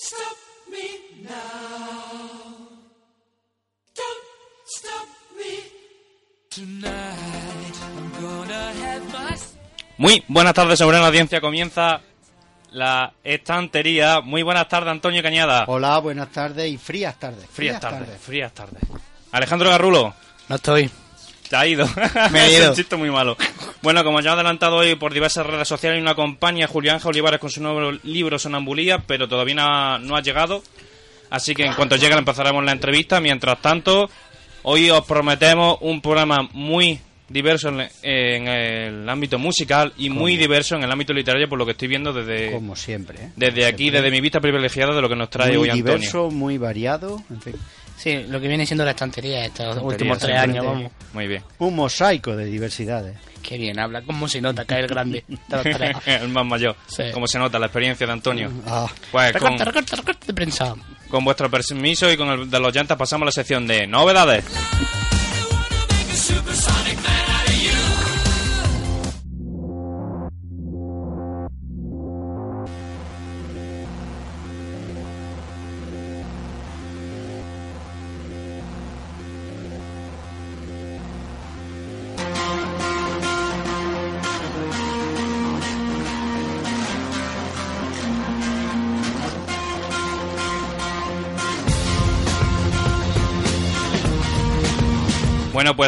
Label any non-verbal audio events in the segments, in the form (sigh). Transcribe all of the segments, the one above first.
stop me now. Don't stop me. Tonight I'm gonna have my Muy buenas tardes, sobre la audiencia. Comienza la estantería. Muy buenas tardes, Antonio Cañada. Hola, buenas tardes y frías tardes. Frías tardes, frías tardes. Alejandro Garrulo. No estoy. Te ha ido. (laughs) Me Es ido. un chiste muy malo. Bueno, como ya he adelantado hoy por diversas redes sociales, una compañía, Julio Ángel Olivares, con su nuevo libro Sonambulía, pero todavía no ha, no ha llegado. Así que en cuanto llegue empezaremos la entrevista. Mientras tanto, hoy os prometemos un programa muy diverso en, en el ámbito musical y muy diverso en el ámbito literario, por lo que estoy viendo desde, Como siempre. ¿eh? desde aquí, Siempre. desde mi vista privilegiada de lo que nos trae muy hoy Antonio. diverso, muy variado. En fin, Sí, lo que viene siendo la estantería estos últimos tres años, vamos. Muy bien. un mosaico de diversidades. Qué bien habla, como se nota que es el grande. de los (laughs) tres. el más mayor. Sí. Como se nota la experiencia de Antonio. Ah, Pues con, Recorta, recorta, recorta de prensa. con vuestro permiso y con el de los llantas pasamos a la sección de novedades.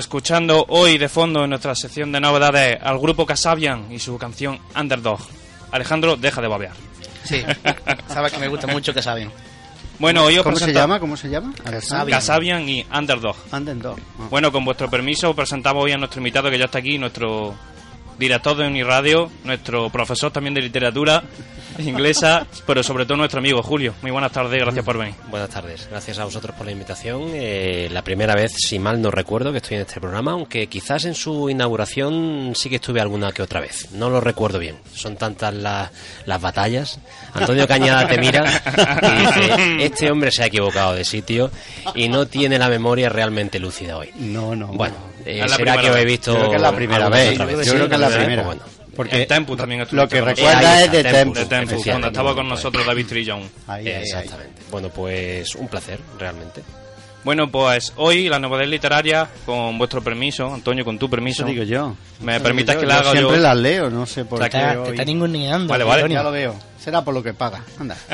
Escuchando hoy de fondo en nuestra sección de novedades al grupo Casabian y su canción Underdog. Alejandro, deja de babear. Sí, sabes que me gusta mucho que saben. Bueno, hoy os ¿Cómo se llama? ¿Cómo se llama? Casabian. Casabian y Underdog. Anden dos. Ah. Bueno, con vuestro permiso presentamos hoy a nuestro invitado que ya está aquí, nuestro director de Uniradio, nuestro profesor también de literatura inglesa, pero sobre todo nuestro amigo Julio. Muy buenas tardes, gracias por venir. Buenas tardes, gracias a vosotros por la invitación. Eh, la primera vez, si mal no recuerdo, que estoy en este programa, aunque quizás en su inauguración sí que estuve alguna que otra vez. No lo recuerdo bien, son tantas la- las batallas. Antonio Cañada te mira y dice, este hombre se ha equivocado de sitio y no tiene la memoria realmente lúcida hoy. No, no. Bueno, eh, será que os he visto Yo creo que es la primera vez. Yo creo que es la primera. pues bueno. Porque En Tempus también lo estuviste que recuerda Ahí es de Tempus. Tempus. De cuando estaba con nosotros David Trillon. Ahí, ahí, ahí. Exactamente. Bueno, pues un placer, realmente. Bueno, pues hoy la novedad literaria, con vuestro permiso, Antonio, con tu permiso. Eso digo yo. ¿Me Eso digo que yo. la haga Siempre yo? las leo, no sé por O sea, qué. Te, te hoy. está ninguneando. Vale, vale. Antonio. Ya lo veo. Será por lo que paga. Anda. (laughs)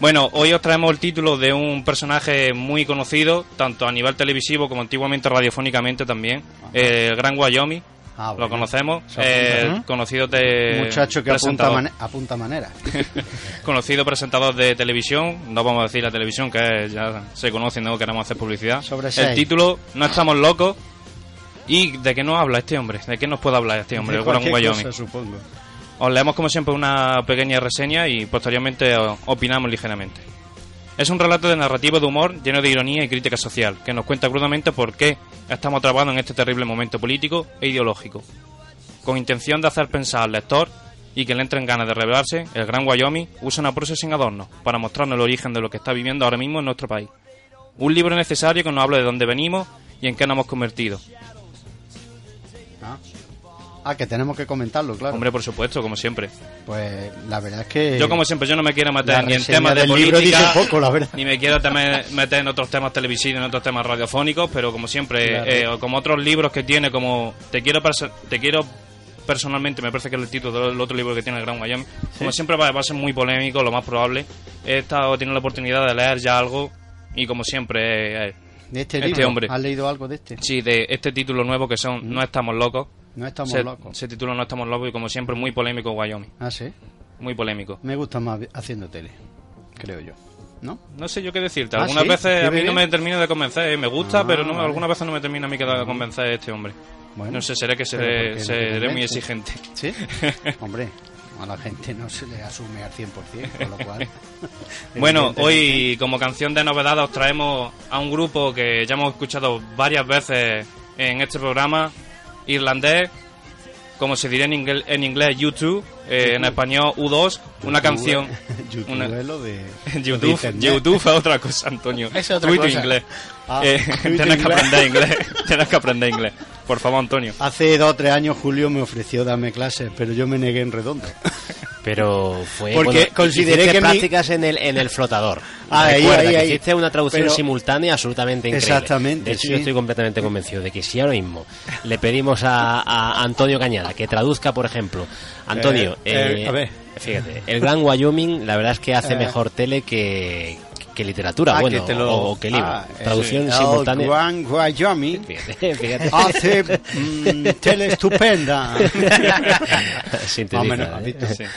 Bueno, hoy os traemos el título de un personaje muy conocido, tanto a nivel televisivo como antiguamente radiofónicamente también, eh, el Gran Wyoming. Ah, Lo conocemos, eh, ¿no? conocido de Muchacho que apunta, apunta manera. (laughs) (laughs) conocido presentador de televisión, no vamos a decir la televisión que ya se conoce, no queremos hacer publicidad. Sobre el título No estamos locos. ¿Y de qué nos habla este hombre? ¿De qué nos puede hablar este hombre, De cualquier cosa, supongo. Os leemos como siempre una pequeña reseña y posteriormente opinamos ligeramente. Es un relato de narrativa de humor lleno de ironía y crítica social, que nos cuenta crudamente por qué estamos atrapados en este terrible momento político e ideológico. Con intención de hacer pensar al lector y que le entren ganas de revelarse, el Gran Wyoming usa una prosa sin adornos para mostrarnos el origen de lo que está viviendo ahora mismo en nuestro país. Un libro necesario que nos habla de dónde venimos y en qué nos hemos convertido. Ah. Que tenemos que comentarlo, claro. Hombre, por supuesto, como siempre. Pues la verdad es que. Yo, como siempre, yo no me quiero meter ni en temas de política, dice poco, la verdad. ni me quiero meter en otros temas televisivos, en otros temas radiofónicos, pero como siempre, Claro. eh, o como otros libros que tiene, como Te quiero te quiero personalmente, me parece que es el título del otro libro que tiene el Gran Wyoming, como siempre va, va a ser muy polémico, lo más probable. He estado teniendo la oportunidad de leer ya algo y como siempre, eh, De este, este libro. hombre. ¿Has leído algo de este? sí, de este título nuevo que son No estamos locos. No estamos se, locos. se titula No estamos locos y como siempre muy polémico Wyoming, Ah, sí. muy polémico. Me gusta más haciendo tele, creo yo. ¿No? No sé yo qué decirte. Ah, Algunas ¿sí? veces a ¿Qué mí no bebé? me termina de convencer. ¿eh? Me gusta, Ah, pero no, vale. algunas veces no me termina a mí de convencer este hombre. Bueno. no sé, seré que Pero ¿por seré, no seré muy exigente. ¿Sí? (laughs) Hombre, a la gente no se le asume al 100%, con lo cual... (laughs) Bueno, hoy como canción de novedad os traemos a un grupo que ya hemos escuchado varias veces en este programa, irlandés, como se diría en, inglés, en inglés YouTube, eh, en español U2, una canción... (laughs) YouTube una- es lo de... (laughs) lo de YouTube. YouTube es otra cosa, Antonio. Es otra Tuit cosa. inglés. Ah, Eh, tuit tienes que inglés. aprender inglés. (laughs) Tienes que aprender inglés. Por favor, Antonio. Hace dos o tres años Julio me ofreció darme clases, pero yo me negué en redondo. Pero fue Porque bueno, consideré que mi- prácticas en el en el flotador. Ahí, Recuerda ahí, que ahí. hiciste una traducción Pero- simultánea absolutamente increíble. Exactamente, De hecho, sí. yo estoy completamente convencido de que si ahora mismo le pedimos a, a Antonio Cañada que traduzca, por ejemplo, Antonio, Eh, eh, eh, a ver. fíjate, el Gran Wyoming, la verdad es que hace Eh. mejor tele que, que literatura, Ah, bueno, que te lo- o, que libro. Ah, eh, Traducción el simultánea. Gran Wyoming (laughs) Fíjate, fíjate. hace mm, tele estupenda. Sintetiza, (laughs) Más o menos, ¿eh?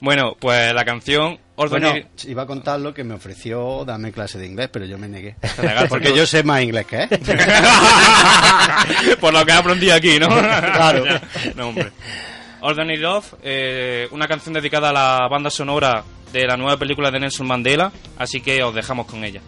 Bueno, pues la canción Bueno, Ordinary... iba a contar lo que me ofreció darme clase de inglés, pero yo me negué. (laughs) Porque yo sé más inglés que él. Por lo que he aprendido aquí, ¿no? Claro. No, hombre. Ordinary Love, eh, una canción dedicada a la banda sonora de la nueva película de Nelson Mandela, así que os dejamos con ella.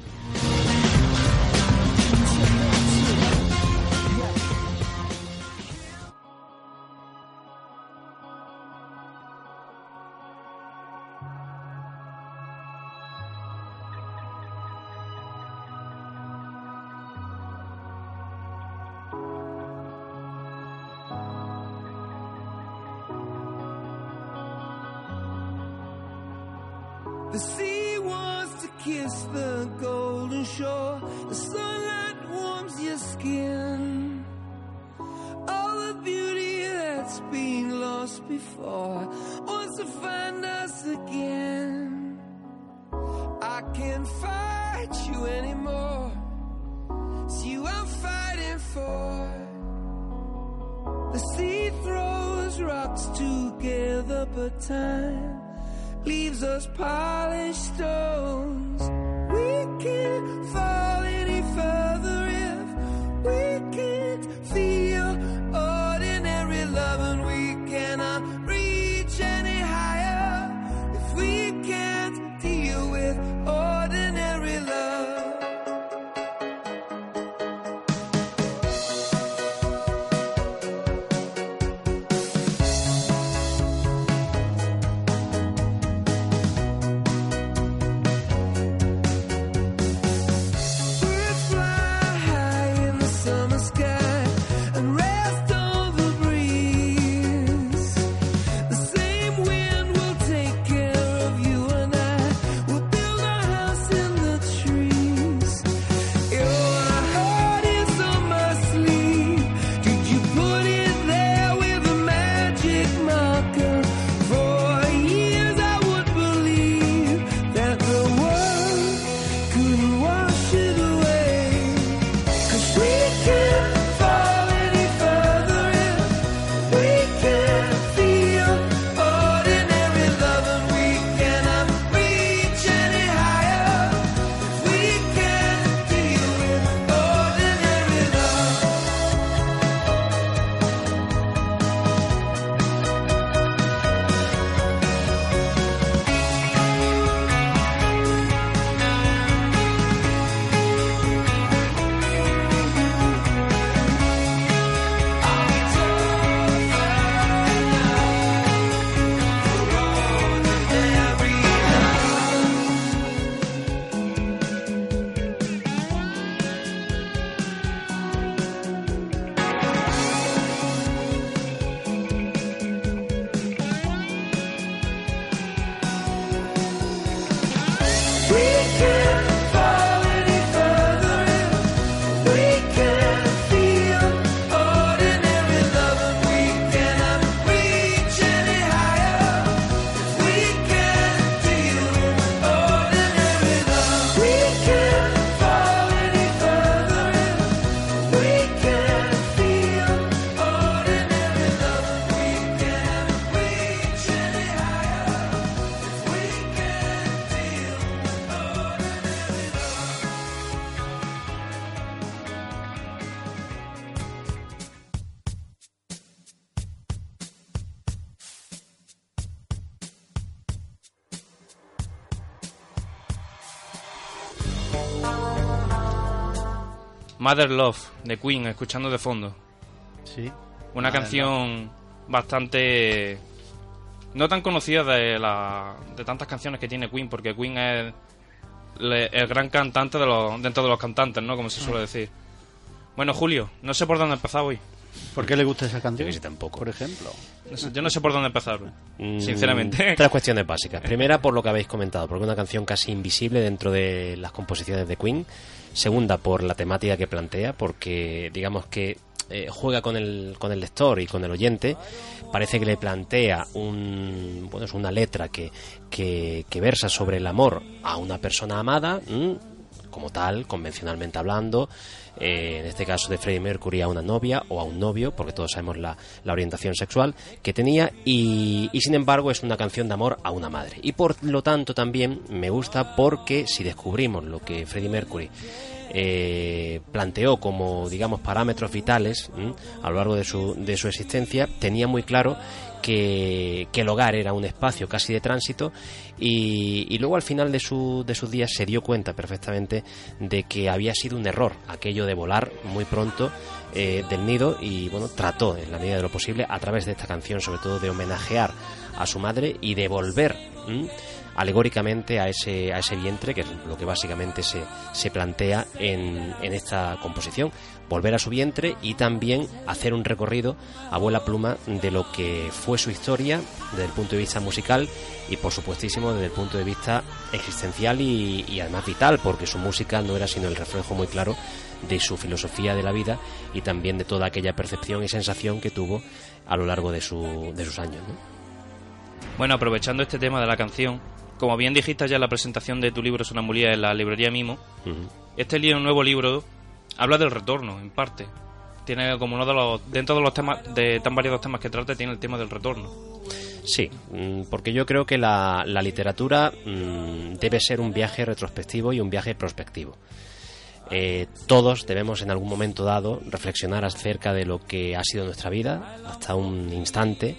Mother Love, de Queen, escuchando de fondo. Sí. Una canción bastante... No tan conocida de, la, de tantas canciones que tiene Queen, porque Queen es le- el gran cantante de los, dentro de los cantantes, ¿no? Como se suele decir. Bueno, Julio, no sé por dónde empezar hoy. ¿Por qué le gusta esa canción? Yo sí tampoco. Por ejemplo. No sé- yo no sé por dónde empezar, Mm, sinceramente. (laughs) Tres cuestiones básicas. Primera, por lo que habéis comentado, porque es una canción casi invisible dentro de las composiciones de Queen. Segunda, por la temática que plantea, porque digamos que eh, juega con el, con el lector y con el oyente. Parece que le plantea un, bueno, una letra que, que, que versa sobre el amor a una persona amada, como tal, convencionalmente hablando, eh, en este caso de Freddie Mercury a una novia o a un novio, porque todos sabemos la, la orientación sexual que tenía, y, y sin embargo es una canción de amor a una madre. Y por lo tanto también me gusta porque si descubrimos lo que Freddie Mercury eh, planteó como, digamos, parámetros vitales a lo largo de su, de su existencia, tenía muy claro que el hogar era un espacio casi de tránsito y, luego al final de, su, de sus días se dio cuenta perfectamente de que había sido un error aquello de volar muy pronto eh, del nido y bueno, trató en la medida de lo posible a través de esta canción sobre todo de homenajear a su madre y de volver alegóricamente a ese, a ese vientre, que es lo que básicamente se, se plantea en, en esta composición. Volver a su vientre y también hacer un recorrido a vuela pluma de lo que fue su historia desde el punto de vista musical y por supuestísimo desde el punto de vista existencial y, y además vital, porque su música no era sino el reflejo muy claro de su filosofía de la vida y también de toda aquella percepción y sensación que tuvo a lo largo de, su, de sus años. ¿no? Bueno, aprovechando este tema de la canción, como bien dijiste ya en la presentación de tu libro Sonambulía en la librería Mimo, Ujú. este libro, nuevo libro habla del retorno, en parte. Tiene como uno de los dentro de los temas de tan variados temas que trata tiene el tema del retorno. Sí, mm, porque yo creo que la, la literatura mm, debe ser un viaje retrospectivo y un viaje prospectivo. Eh, todos debemos en algún momento dado reflexionar acerca de lo que ha sido nuestra vida hasta un instante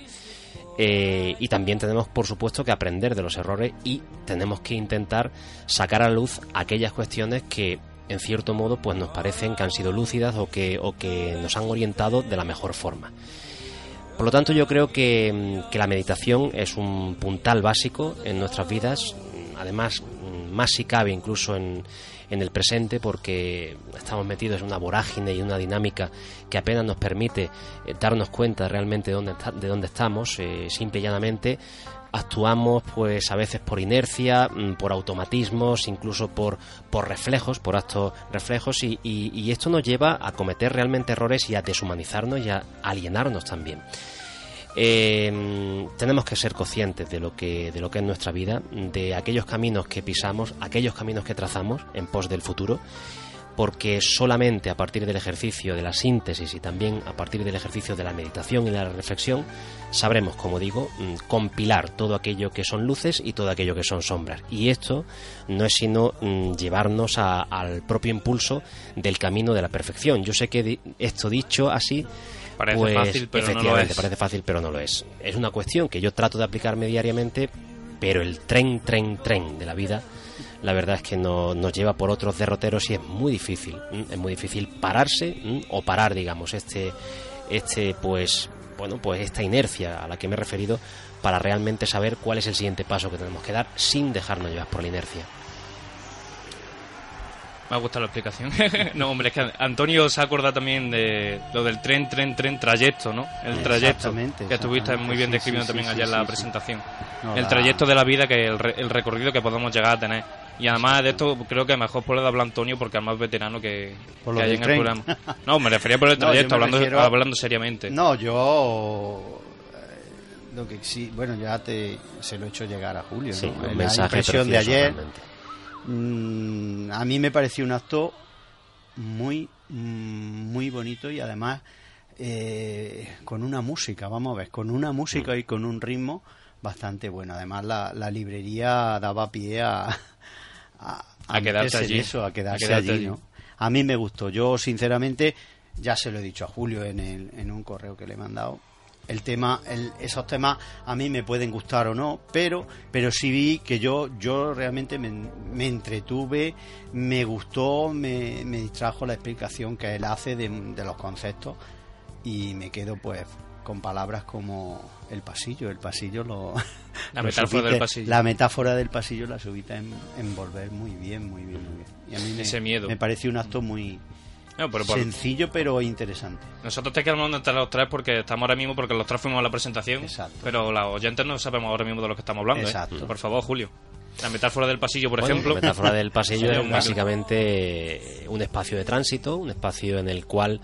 eh, y también tenemos por supuesto que aprender de los errores y tenemos que intentar sacar a luz aquellas cuestiones que en cierto modo pues nos parecen que han sido lúcidas o que, o que nos han orientado de la mejor forma. Por lo tanto, yo creo que, mm, que la meditación es un puntal básico en nuestras vidas, además, mm, más si cabe incluso en, en el presente, porque estamos metidos en una vorágine y una dinámica que apenas nos permite eh, darnos cuenta realmente de dónde, está- de dónde estamos, eh, simple y llanamente actuamos pues a veces por inercia, mm, por automatismos, incluso por, por reflejos, por actos reflejos y, esto nos lleva a cometer realmente errores y a deshumanizarnos y a alienarnos también. Eh, tenemos que ser conscientes de lo que de lo que es nuestra vida, de aquellos caminos que pisamos, aquellos caminos que trazamos en pos del futuro, porque solamente a partir del ejercicio de la síntesis y también a partir del ejercicio de la meditación y de la reflexión sabremos, como digo, mm, compilar todo aquello que son luces y todo aquello que son sombras. Y esto no es sino mm, llevarnos a- al propio impulso del camino de la perfección. Yo sé que esto dicho así Parece pues, fácil, pero no lo efectivamente, es. parece fácil, pero no lo es. Es una cuestión que yo trato de aplicarme diariamente, pero el tren, tren, tren de la vida, la verdad es que no- nos lleva por otros derroteros y es muy difícil. ¿m? Es muy difícil pararse ¿m? o parar, digamos, este, este, pues, bueno, pues esta inercia a la que me he referido para realmente saber cuál es el siguiente paso que tenemos que dar sin dejarnos llevar por la inercia. Me ha gustado la explicación. (laughs) no, hombre, es que Antonio se acuerda también de lo del tren, tren, tren, trayecto, ¿no? El trayecto. Que estuviste muy bien describiendo sí, también sí, allá en la presentación. No, el la- trayecto de la vida, que el, re- el recorrido que podemos llegar a tener. Y además de esto, creo que mejor puede hablar Antonio porque es más veterano que, Por que hay en el tren. programa. No, me refería por el (laughs) No, trayecto, me hablando, refiero hablando seriamente. No, yo. eh, Lo que sí, bueno, ya te se lo he hecho llegar a Julio. Sí, ¿no? un la mensaje impresión de ayer. mm, a mí me pareció un acto muy, mm, muy bonito y además eh, con una música, vamos a ver, con una música Mm. y con un ritmo bastante bueno. Además, la, la librería daba pie a, a, A quedarse allí. eso, a quedarse, A quedarte allí, allí. ¿no? A mí me gustó. Yo, sinceramente, ya se lo he dicho a Julio en, el- en un correo que le he mandado. El tema, el- esos temas a mí me pueden gustar o no, pero, pero sí vi que yo, yo realmente me, me entretuve, me gustó, me, me distrajo la explicación que él hace de, de los conceptos y me quedo pues con palabras como el pasillo, el pasillo lo La (laughs) lo metáfora del pasillo. La metáfora del pasillo la subiste en envolver muy bien, muy bien, muy bien. Y a mí me, Ese miedo. me pareció un acto muy No, pero por- Sencillo pero interesante. Nosotros te quedamos entre los tres porque estamos ahora mismo, porque los tres fuimos a la presentación. Exacto. Pero los oyentes no sabemos ahora mismo de lo que estamos hablando. ¿eh? Exacto. Por favor, Julio. La metáfora del pasillo, por Bueno, ejemplo. La metáfora del pasillo (laughs) es básicamente eh, un espacio de tránsito, un espacio en el cual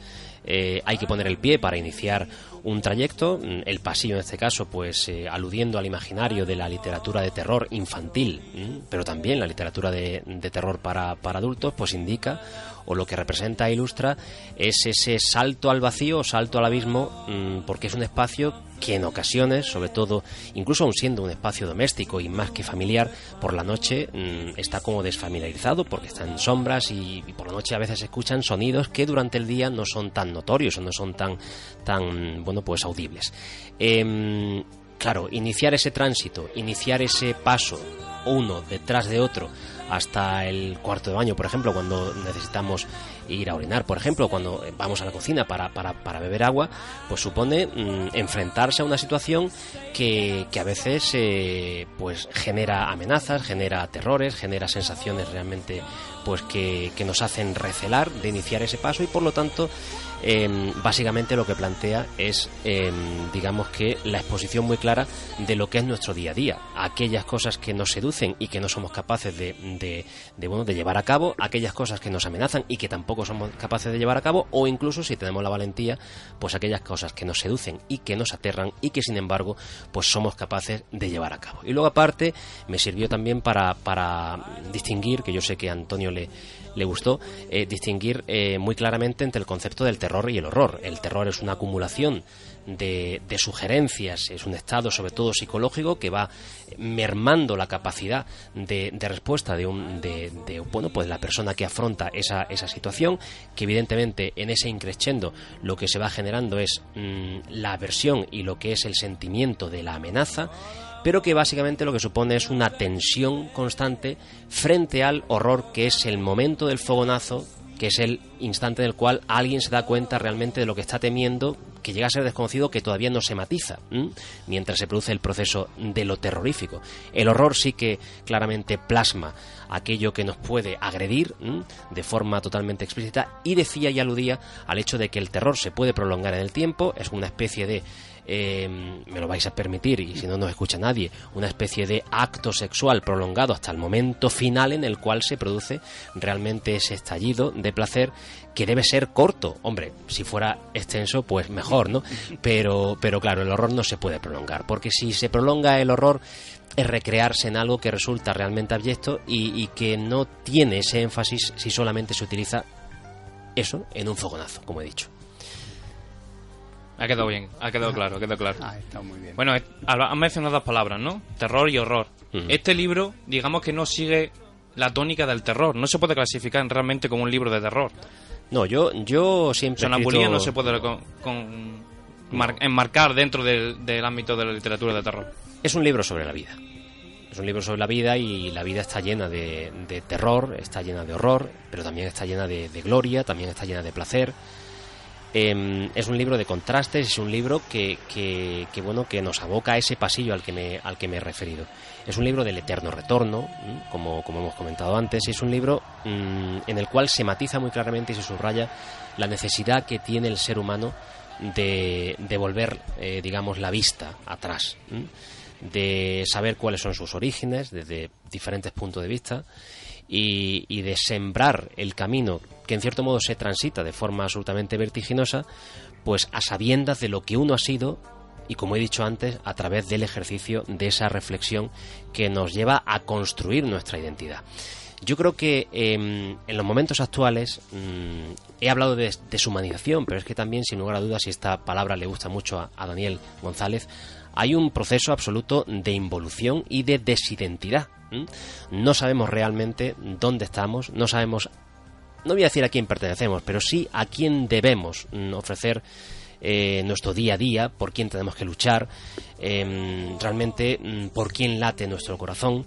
eh, hay que poner el pie para iniciar un trayecto. Mm, El pasillo, en este caso, pues eh, aludiendo al imaginario de la literatura de terror infantil, ¿m? pero también la literatura de, de terror para, para adultos, pues indica o lo que representa e ilustra es ese salto al vacío salto al abismo, mm, porque es un espacio que en ocasiones, sobre todo, incluso aun siendo un espacio doméstico y más que familiar, por la noche mm, está como desfamiliarizado porque está en sombras y, y por la noche a veces escuchan sonidos que durante el día no son tan notorios o no son tan, tan bueno, pues audibles. Em, claro, iniciar ese tránsito, iniciar ese paso uno detrás de otro hasta el cuarto de baño, por ejemplo, cuando necesitamos ir a orinar, por ejemplo, cuando vamos a la cocina para, para, para beber agua, pues supone mm, enfrentarse a una situación que, que a veces eh, pues genera amenazas, genera terrores, genera sensaciones realmente pues que, que nos hacen recelar de iniciar ese paso y por lo tanto eh, básicamente lo que plantea es, eh, digamos que, la exposición muy clara de lo que es nuestro día a día, aquellas cosas que nos seducen y que no somos capaces de, de, bueno, de llevar a cabo, aquellas cosas que nos amenazan y que tampoco somos capaces de llevar a cabo, o incluso si tenemos la valentía, pues aquellas cosas que nos seducen y que nos aterran y que sin embargo, pues somos capaces de llevar a cabo. Y luego aparte, me sirvió también para, para distinguir, que yo sé que Antonio le, le gustó eh, distinguir eh, muy claramente entre el concepto del terror y el horror. El terror es una acumulación de, de, sugerencias, es un estado sobre todo psicológico que va mermando la capacidad de, de respuesta de, un, de, bueno, pues la persona que afronta esa, esa situación, que evidentemente en ese increscendo lo que se va generando es mmm, la aversión y lo que es el sentimiento de la amenaza pero que básicamente lo que supone es una tensión constante frente al horror que es el momento del fogonazo, que es el instante en el cual alguien se da cuenta realmente de lo que está temiendo, que llega a ser desconocido, que todavía no se matiza, mientras se produce el proceso de lo terrorífico. El horror sí que claramente plasma aquello que nos puede agredir de forma totalmente explícita y decía y aludía al hecho de que el terror se puede prolongar en el tiempo, es una especie de eh, me lo vais a permitir y si no nos escucha nadie, una especie de acto sexual prolongado hasta el momento final en el cual se produce realmente ese estallido de placer que debe ser corto. Hombre, si fuera extenso, pues mejor, ¿no? Pero, pero claro, el horror no se puede prolongar, porque si se prolonga el horror es recrearse en algo que resulta realmente abyecto y, y que no tiene ese énfasis si solamente se utiliza eso en un fogonazo, como he dicho. Ha quedado bien, ha quedado claro, ha quedado claro. Ah, está muy bien. Bueno, han mencionado dos palabras, ¿no? Terror y horror. Este libro, digamos que no sigue la tónica del terror. No se puede clasificar realmente como un libro de terror. No, yo, yo siempre. Sonambulía no se puede con, con mar, enmarcar dentro del, del ámbito de la literatura de terror. Es un libro sobre la vida. Es un libro sobre la vida y la vida está llena de, de terror, está llena de horror, pero también está llena de, de gloria, también está llena de placer. Eh, es un libro de contrastes, es un libro que, que, que, bueno que nos aboca a ese pasillo al que me al que me he referido. Es un libro del eterno retorno, como, como hemos comentado antes, y es un libro mmm, en el cual se matiza muy claramente y se subraya la necesidad que tiene el ser humano de, volver, eh, digamos, la vista atrás, de saber cuáles son sus orígenes desde diferentes puntos de vista y, y, de sembrar el camino que en cierto modo se transita de forma absolutamente vertiginosa, pues a sabiendas de lo que uno ha sido y como he dicho antes, a través del ejercicio de esa reflexión que nos lleva a construir nuestra identidad. Yo creo que eh, en los momentos actuales mmm, he hablado de deshumanización, pero es que también, sin lugar a dudas, y esta palabra le gusta mucho a, Daniel González, hay un proceso absoluto de involución y de desidentidad. No sabemos realmente dónde estamos, no sabemos, no voy a decir a quién pertenecemos, pero sí a quién debemos ofrecer eh, nuestro día a día, por quién tenemos que luchar, eh, realmente mm, por quién late nuestro corazón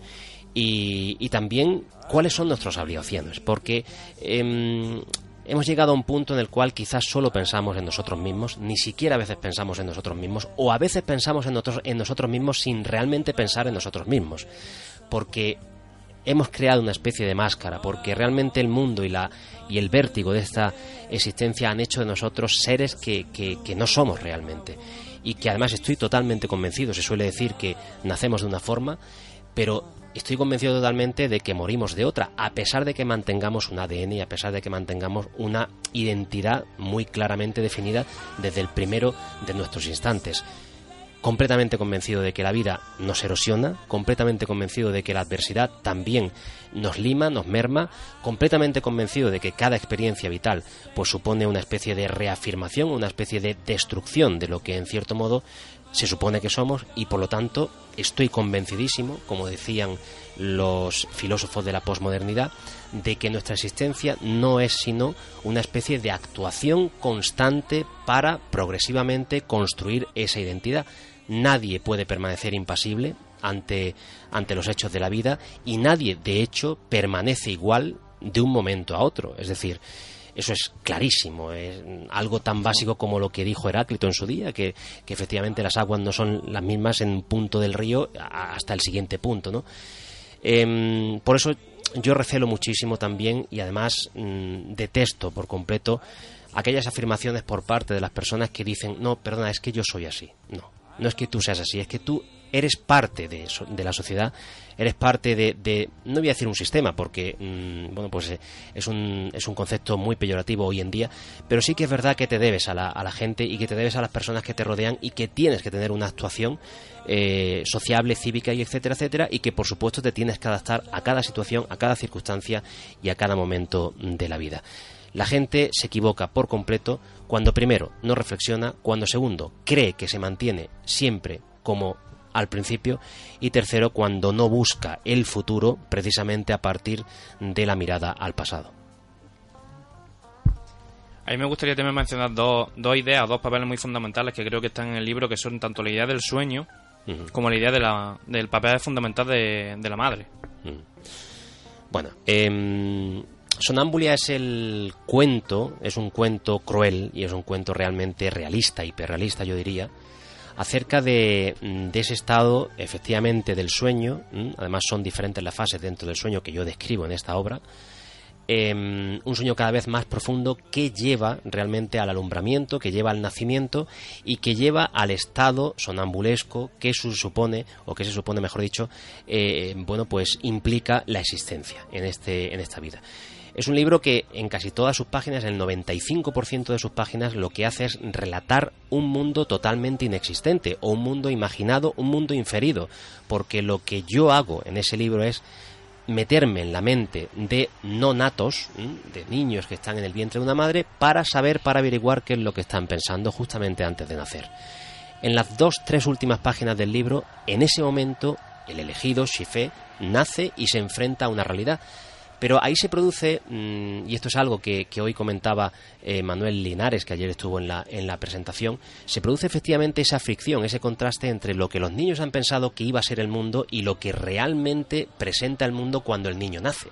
y, también cuáles son nuestras obligaciones, porque eh, hemos llegado a un punto en el cual quizás solo pensamos en nosotros mismos, ni siquiera a veces pensamos en nosotros mismos, o a veces pensamos en, nosotros, en nosotros mismos sin realmente pensar en nosotros mismos, porque hemos creado una especie de máscara, porque realmente el mundo y la, y el vértigo de esta existencia han hecho de nosotros seres que, que- no somos realmente. Y que además estoy totalmente convencido, se suele decir que nacemos de una forma, pero estoy convencido totalmente de que morimos de otra, a pesar de que mantengamos un ADN y a pesar de que mantengamos una identidad muy claramente definida desde el primero de nuestros instantes completamente convencido de que la vida nos erosiona, completamente convencido de que la adversidad también nos lima, nos merma, completamente convencido de que cada experiencia vital pues supone una especie de reafirmación, una especie de destrucción de lo que en cierto modo se supone que somos y por lo tanto estoy convencidísimo, como decían los filósofos de la posmodernidad, de que nuestra existencia no es sino una especie de actuación constante para progresivamente construir esa identidad. Nadie puede permanecer impasible ante, ante los hechos de la vida y nadie, de hecho, permanece igual de un momento a otro. Es decir, eso es clarísimo, es algo tan básico como lo que dijo Heráclito en su día, que, que efectivamente las aguas no son las mismas en un punto del río hasta el siguiente punto, ¿no? Em, por eso yo recelo muchísimo también y además mm, detesto por completo aquellas afirmaciones por parte de las personas que dicen, no, perdona, es que yo soy así. No, no es que tú seas así, es que tú eres parte de, la sociedad, eres parte de, de- no voy a decir un sistema, porque, mm, bueno, pues eh, es un, es un concepto muy peyorativo hoy en día, pero sí que es verdad que te debes a la, a la gente y que te debes a las personas que te rodean y que tienes que tener una actuación eh, sociable, cívica y etcétera, etcétera, y que por supuesto te tienes que adaptar a cada situación, a cada circunstancia y a cada momento de la vida. La gente se equivoca por completo cuando primero no reflexiona, cuando segundo cree que se mantiene siempre como al principio y tercero cuando no busca el futuro precisamente a partir de la mirada al pasado. A mí me gustaría también mencionar dos, dos ideas, dos papeles muy fundamentales que creo que están en el libro, que son tanto la idea del sueño como la idea de la, del papel fundamental de, de la madre. Bueno, em, Sonámbula es el cuento, es un cuento cruel y es un cuento realmente realista, hiperrealista yo diría, acerca de, mm, de ese estado efectivamente del sueño, ¿m? además son diferentes las fases dentro del sueño que yo describo en esta obra, em, un sueño cada vez más profundo que lleva realmente al alumbramiento, que lleva al nacimiento y que lleva al estado sonambulesco que se supone, o que se supone mejor dicho, eh, bueno, pues implica la existencia en, este, en esta vida. Es un libro que en casi todas sus páginas, el 95% de sus páginas, lo que hace es relatar un mundo totalmente inexistente, o un mundo imaginado, un mundo inferido, porque lo que yo hago en ese libro es meterme en la mente de no natos, de niños que están en el vientre de una madre, para saber, para averiguar qué es lo que están pensando justamente antes de nacer. En las dos, tres últimas páginas del libro, en ese momento, el elegido, Shifé, nace y se enfrenta a una realidad. Pero ahí se produce, mm, y esto es algo que, hoy comentaba eh, Manuel Linares, que ayer estuvo en la, en la presentación, se produce efectivamente esa fricción, ese contraste entre lo que los niños han pensado que iba a ser el mundo y lo que realmente presenta el mundo cuando el niño nace.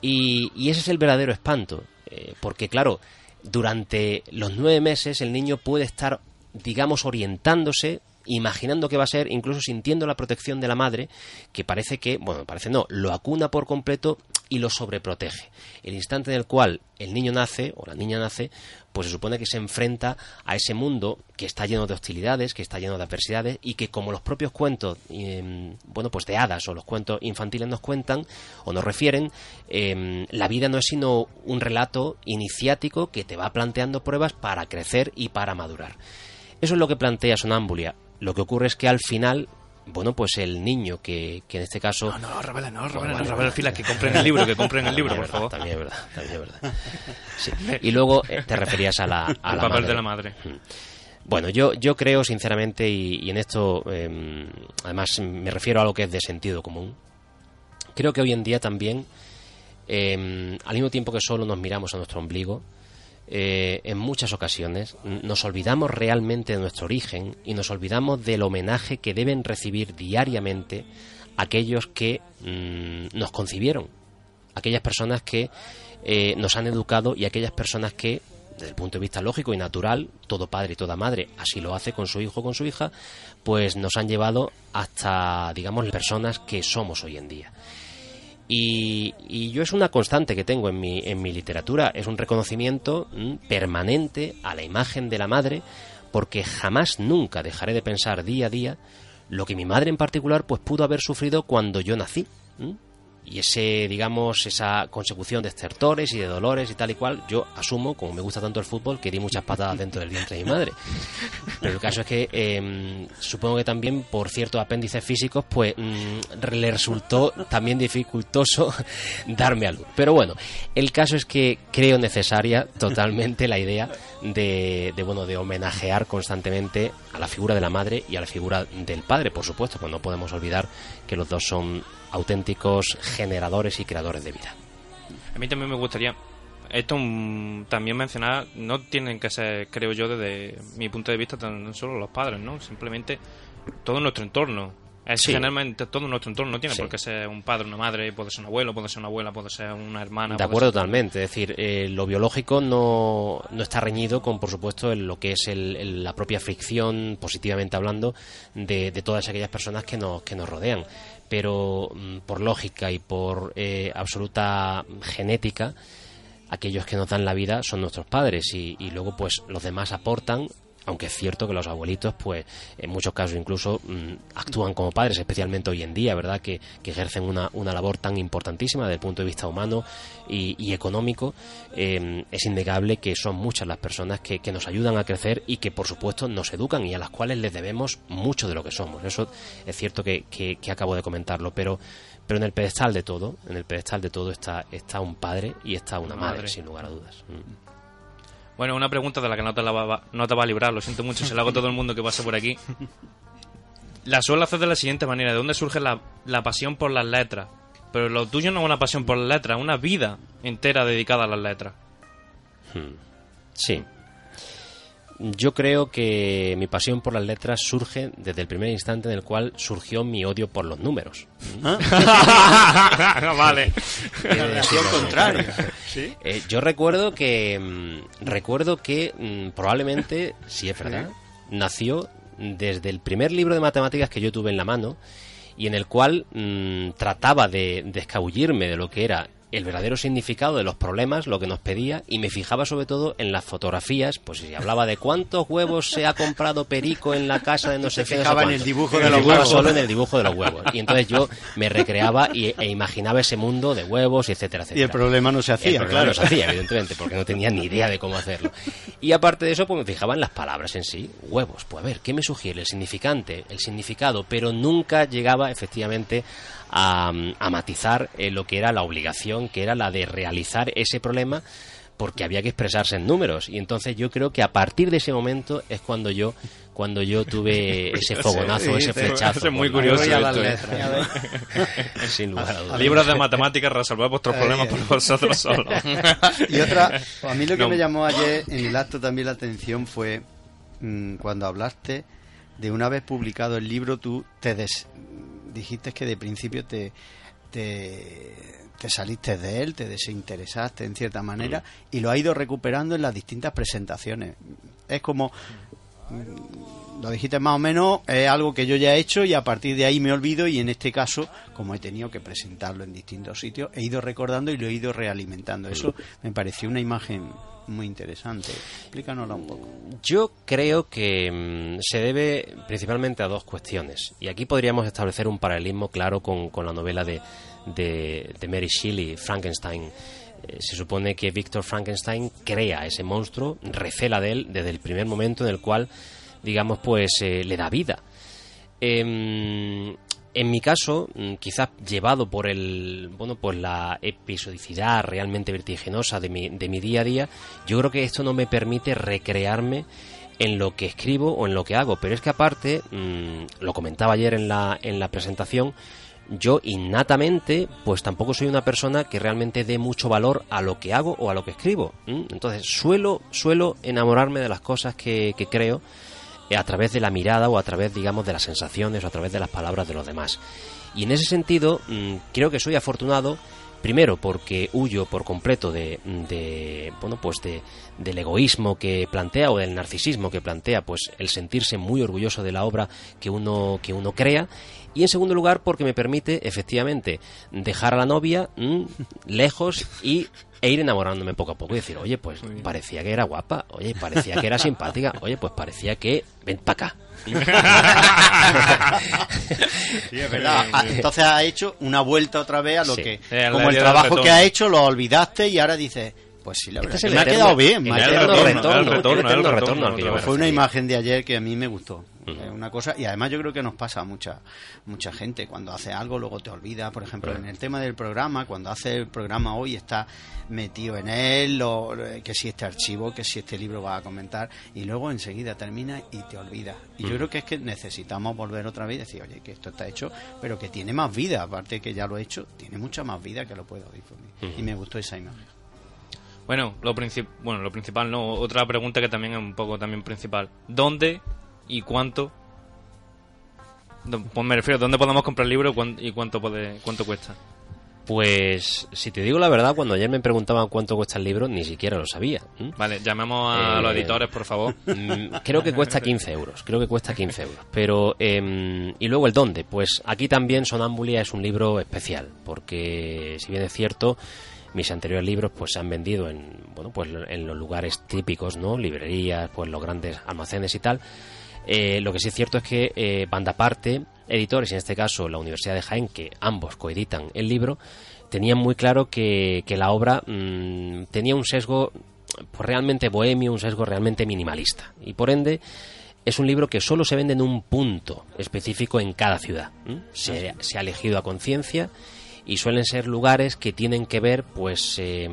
Y, y ese es el verdadero espanto, eh, porque claro, durante los nueve meses el niño puede estar, digamos, orientándose, imaginando que va a ser, incluso sintiendo la protección de la madre, que parece que, bueno, parece no, lo acuna por completo y lo sobreprotege. El instante en el cual el niño nace, o la niña nace, pues se supone que se enfrenta a ese mundo que está lleno de hostilidades, que está lleno de adversidades y que como los propios cuentos, eh, bueno, pues de hadas o los cuentos infantiles nos cuentan o nos refieren, eh, la vida no es sino un relato iniciático que te va planteando pruebas para crecer y para madurar. Eso es lo que plantea Sonambulia. Lo que ocurre es que al final, bueno, pues el niño que, que en este caso... No, no, revela, no, revela, Bueno, no, revela filas, que compren el libro, que compren el libro, por favor. También es verdad, también es verdad. (laughs) Sí. Y luego eh, te referías a la, a El la papel madre. de la madre. Bueno, yo, yo creo sinceramente, y, y en esto eh, además me refiero a lo que es de sentido común, creo que hoy en día también, eh, al mismo tiempo que solo nos miramos a nuestro ombligo, eh, en muchas ocasiones nos olvidamos realmente de nuestro origen y nos olvidamos del homenaje que deben recibir diariamente aquellos que mm, nos concibieron, aquellas personas que eh, nos han educado y aquellas personas que, desde el punto de vista lógico y natural, todo padre y toda madre así lo hace con su hijo o con su hija, pues nos han llevado hasta, digamos, las personas que somos hoy en día. Y, yo es una constante que tengo en mi, en mi literatura, es un reconocimiento mm, permanente a la imagen de la madre, porque jamás, nunca dejaré de pensar día a día lo que mi madre en particular pues pudo haber sufrido cuando yo nací. ¿m? Y ese, digamos, esa consecución de estertores y de dolores y tal y cual, yo asumo, como me gusta tanto el fútbol, que di muchas patadas dentro del vientre de mi madre. Pero el caso es que eh, supongo que también por ciertos apéndices físicos, pues mm, le resultó también dificultoso (laughs) darme a luz. Pero bueno, el caso es que creo necesaria totalmente la idea de, de, bueno de homenajear constantemente a la figura de la madre y a la figura del padre, por supuesto, pues no podemos olvidar que los dos son auténticos generadores y creadores de vida. A mí también me gustaría esto también mencionar, no tienen que ser, creo yo, desde mi punto de vista, tan solo los padres, ¿no? Simplemente todo nuestro entorno. Es Sí. generalmente todo nuestro entorno, no tiene Sí. por qué ser un padre, una madre, puede ser un abuelo, puede ser una abuela, puede ser una hermana. De acuerdo ser- totalmente. Es decir, eh, lo biológico no, no está reñido con, por supuesto, el- lo que es el- el- la propia fricción, positivamente hablando, de, de todas aquellas personas que nos, que nos rodean. Pero mm, por lógica y por eh, absoluta genética, aquellos que nos dan la vida son nuestros padres y, y luego pues los demás aportan aunque es cierto que los abuelitos, pues, en muchos casos incluso mm, actúan como padres, especialmente hoy en día, ¿verdad? Que, que ejercen una, una labor tan importantísima desde el punto de vista humano y, y económico. Eh, es innegable que son muchas las personas que, que nos ayudan a crecer y que, por supuesto, nos educan y a las cuales les debemos mucho de lo que somos. Eso es cierto que, que- que acabo de comentarlo, pero, pero en el pedestal de todo, en el pedestal de todo está, está un padre y está una madre, Madre. sin lugar a dudas. Mm. Bueno, una pregunta de la que no te, va, a librar, lo siento mucho, se la hago a todo el mundo que pase por aquí. La suelo hacer de la siguiente manera, ¿de dónde surge la, la pasión por las letras? Pero lo tuyo no es una pasión por las letras, es una vida entera dedicada a las letras. Sí. Yo creo que mi pasión por las letras surge desde el primer instante en el cual surgió mi odio por los números. vale. Relación contraria. Eh, yo recuerdo que mm, recuerdo que mm, probablemente, si es verdad, nació desde el primer libro de matemáticas que yo tuve en la mano y en el cual mm, trataba de, de escabullirme de lo que era el verdadero significado de los problemas, lo que nos pedía, y me fijaba sobre todo en las fotografías, pues si hablaba de cuántos huevos se ha comprado Perico en la casa de no sé qué, no sé fijaba en el dibujo de los huevos. solo en el dibujo de los huevos. Y entonces yo me recreaba y, e imaginaba ese mundo de huevos, etcétera, etcétera. Y el problema no se El hacía, problema claro. no se hacía, evidentemente, porque no tenía ni idea de cómo hacerlo. Y aparte de eso, pues me fijaba en las palabras en sí. Huevos, pues a ver, ¿qué me sugiere? El significante, el significado, pero nunca llegaba efectivamente a, a matizar eh, lo que era la obligación, que era la de realizar ese problema porque había que expresarse en números y entonces yo creo que a partir de ese momento es cuando yo cuando yo tuve (laughs) ese fogonazo Sí, ese sí, flechazo es muy curioso ¿eh? (laughs) sin lugar a dudas Libros de matemáticas, resolver vuestros problemas por vosotros solos. (laughs) Y otra, a mí lo que No. me llamó ayer en el acto también la atención fue mm, cuando hablaste de una vez publicado el libro, tú te des- dijiste que de principio te, te, te saliste de él, te desinteresaste en cierta manera y lo has ido recuperando en las distintas presentaciones. Es como lo dijiste más o menos, es algo que yo ya he hecho y a partir de ahí me olvido y en este caso, como he tenido que presentarlo en distintos sitios, he ido recordando y lo he ido realimentando. Eso me pareció una imagen muy interesante. Explícanosla un poco. Yo creo que mm, se debe principalmente a dos cuestiones. Y aquí podríamos establecer un paralelismo claro con, con la novela de, de, de Mary Shelley, Frankenstein. Eh, se supone que Víctor Frankenstein crea ese monstruo, recela de él desde el primer momento en el cual, digamos, pues eh, le da vida. Em, en mi caso, mm, quizás llevado por el, bueno, pues la episodicidad realmente vertiginosa de mi, de mi día a día, yo creo que esto no me permite recrearme en lo que escribo o en lo que hago. Pero es que aparte, mm, lo comentaba ayer en la, en la presentación, yo innatamente, pues tampoco soy una persona que realmente dé mucho valor a lo que hago o a lo que escribo. Entonces, suelo, suelo enamorarme de las cosas que, que creo eh, a través de la mirada o a través, digamos, de las sensaciones o a través de las palabras de los demás. Y en ese sentido, mm, creo que soy afortunado, primero porque huyo por completo de, de bueno, pues de, del egoísmo que plantea o del narcisismo que plantea, pues el sentirse muy orgulloso de la obra que uno, que uno crea. Y en segundo lugar, porque me permite, efectivamente, dejar a la novia mm, lejos y e ir enamorándome poco a poco y decir, oye, pues parecía que era guapa, oye, parecía que era simpática, (laughs) oye, pues parecía que ven para acá. Sí, es verdad. Ah, Entonces ha hecho una vuelta otra vez a lo Sí. que, Eh, como el trabajo que ha hecho, lo olvidaste y ahora dices, pues sí, la verdad, Este es que me ha quedado bien. me ha quedado retorno, Fue una imagen de ayer que a mí me gustó. Es una cosa, y además yo creo que nos pasa a mucha, mucha gente. Cuando hace algo, luego te olvida. Por ejemplo, en el tema del programa, cuando hace el programa hoy, está metido en él, lo- que si este archivo, que si este libro va a comentar, y luego enseguida termina y te olvida. Y yo creo que es que necesitamos volver otra vez y decir, oye, que esto está hecho, pero que tiene más vida, aparte que ya lo he hecho, tiene mucha más vida que lo puedo difundir. Y me gustó esa imagen. Bueno, lo, bueno, lo principal no. Otra pregunta que también es un poco también principal. ¿Dónde y cuánto? Pues me refiero, ¿dónde podemos comprar el libro y cuánto puede, cuánto cuesta? Pues, si te digo la verdad, cuando ayer me preguntaban cuánto cuesta el libro, ni siquiera lo sabía. Vale, llamemos a Eh, los editores, por favor. (laughs) Mm, creo que cuesta 15 euros, creo que cuesta 15 euros. Pero, em, ¿y luego el dónde? Pues aquí también Sonambulia es un libro especial, porque si bien es cierto, mis anteriores libros pues se han vendido en, bueno, pues en los lugares típicos, ¿no? Librerías, pues los grandes almacenes y tal. Eh, lo que sí es cierto es que eh, Banda Parte, editores, en este caso la Universidad de Jaén, que ambos coeditan el libro, tenían muy claro que, que la obra mm, tenía un sesgo pues realmente bohemio, un sesgo realmente minimalista. Y por ende, es un libro que solo se vende en un punto específico en cada ciudad. Se, se ha elegido a conciencia y suelen ser lugares que tienen que ver pues eh,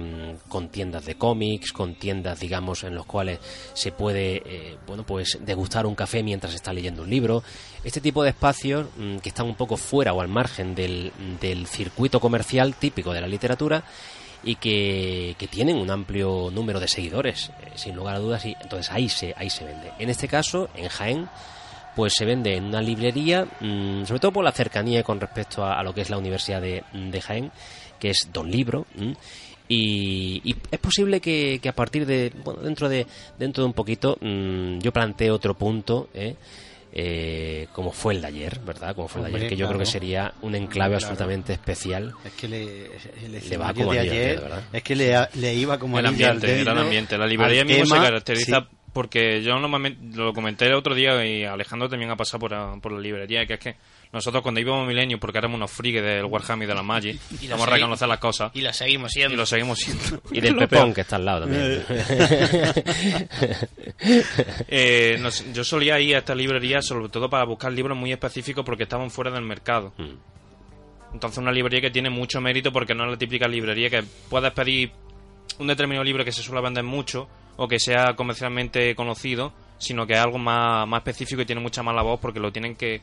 con tiendas de cómics, con tiendas digamos en los cuales se puede eh, bueno pues degustar un café mientras está leyendo un libro. Este tipo de espacios mm, que están un poco fuera o al margen del, del circuito comercial típico de la literatura y que, que tienen un amplio número de seguidores, eh, sin lugar a dudas, y entonces ahí se, ahí se vende. En este caso, en Jaén, pues se vende en una librería, mm, sobre todo por la cercanía con respecto a, a lo que es la Universidad de, de Jaén, que es Don Libro. mm, y, y es posible que, que a partir de, bueno, dentro de, dentro de un poquito, mm, yo plantee otro punto, ¿eh? Eh, como fue el de ayer, ¿verdad? Como fue el de ayer, que yo creo que sería un enclave Claro. absolutamente especial. Es que le, Le escenario va como de ayer, ¿verdad? es que le, le iba como el anillo al ambiente, dedo el ambiente. La librería mismo se caracteriza sí. Porque yo normalmente lo comenté el otro día y Alejandro también ha pasado por, a- por la librería, que es que nosotros cuando íbamos a Milenio, porque éramos unos frigues del Warhammer y de la Magic, Y lo vamos a reconocer las cosas Y la seguimos y siendo. lo seguimos siendo. (laughs) Y (laughs) del Lo Pepón, peor. que está al lado también. (laughs) Eh, nos- yo solía ir a esta librería sobre todo para buscar libros muy específicos porque estaban fuera del mercado. Mm. Entonces una librería que tiene mucho mérito porque no es la típica librería que puedes pedir un determinado libro que se suele vender mucho o que sea comercialmente conocido, sino que es algo más, más específico y tiene mucha más la voz porque lo tienen que...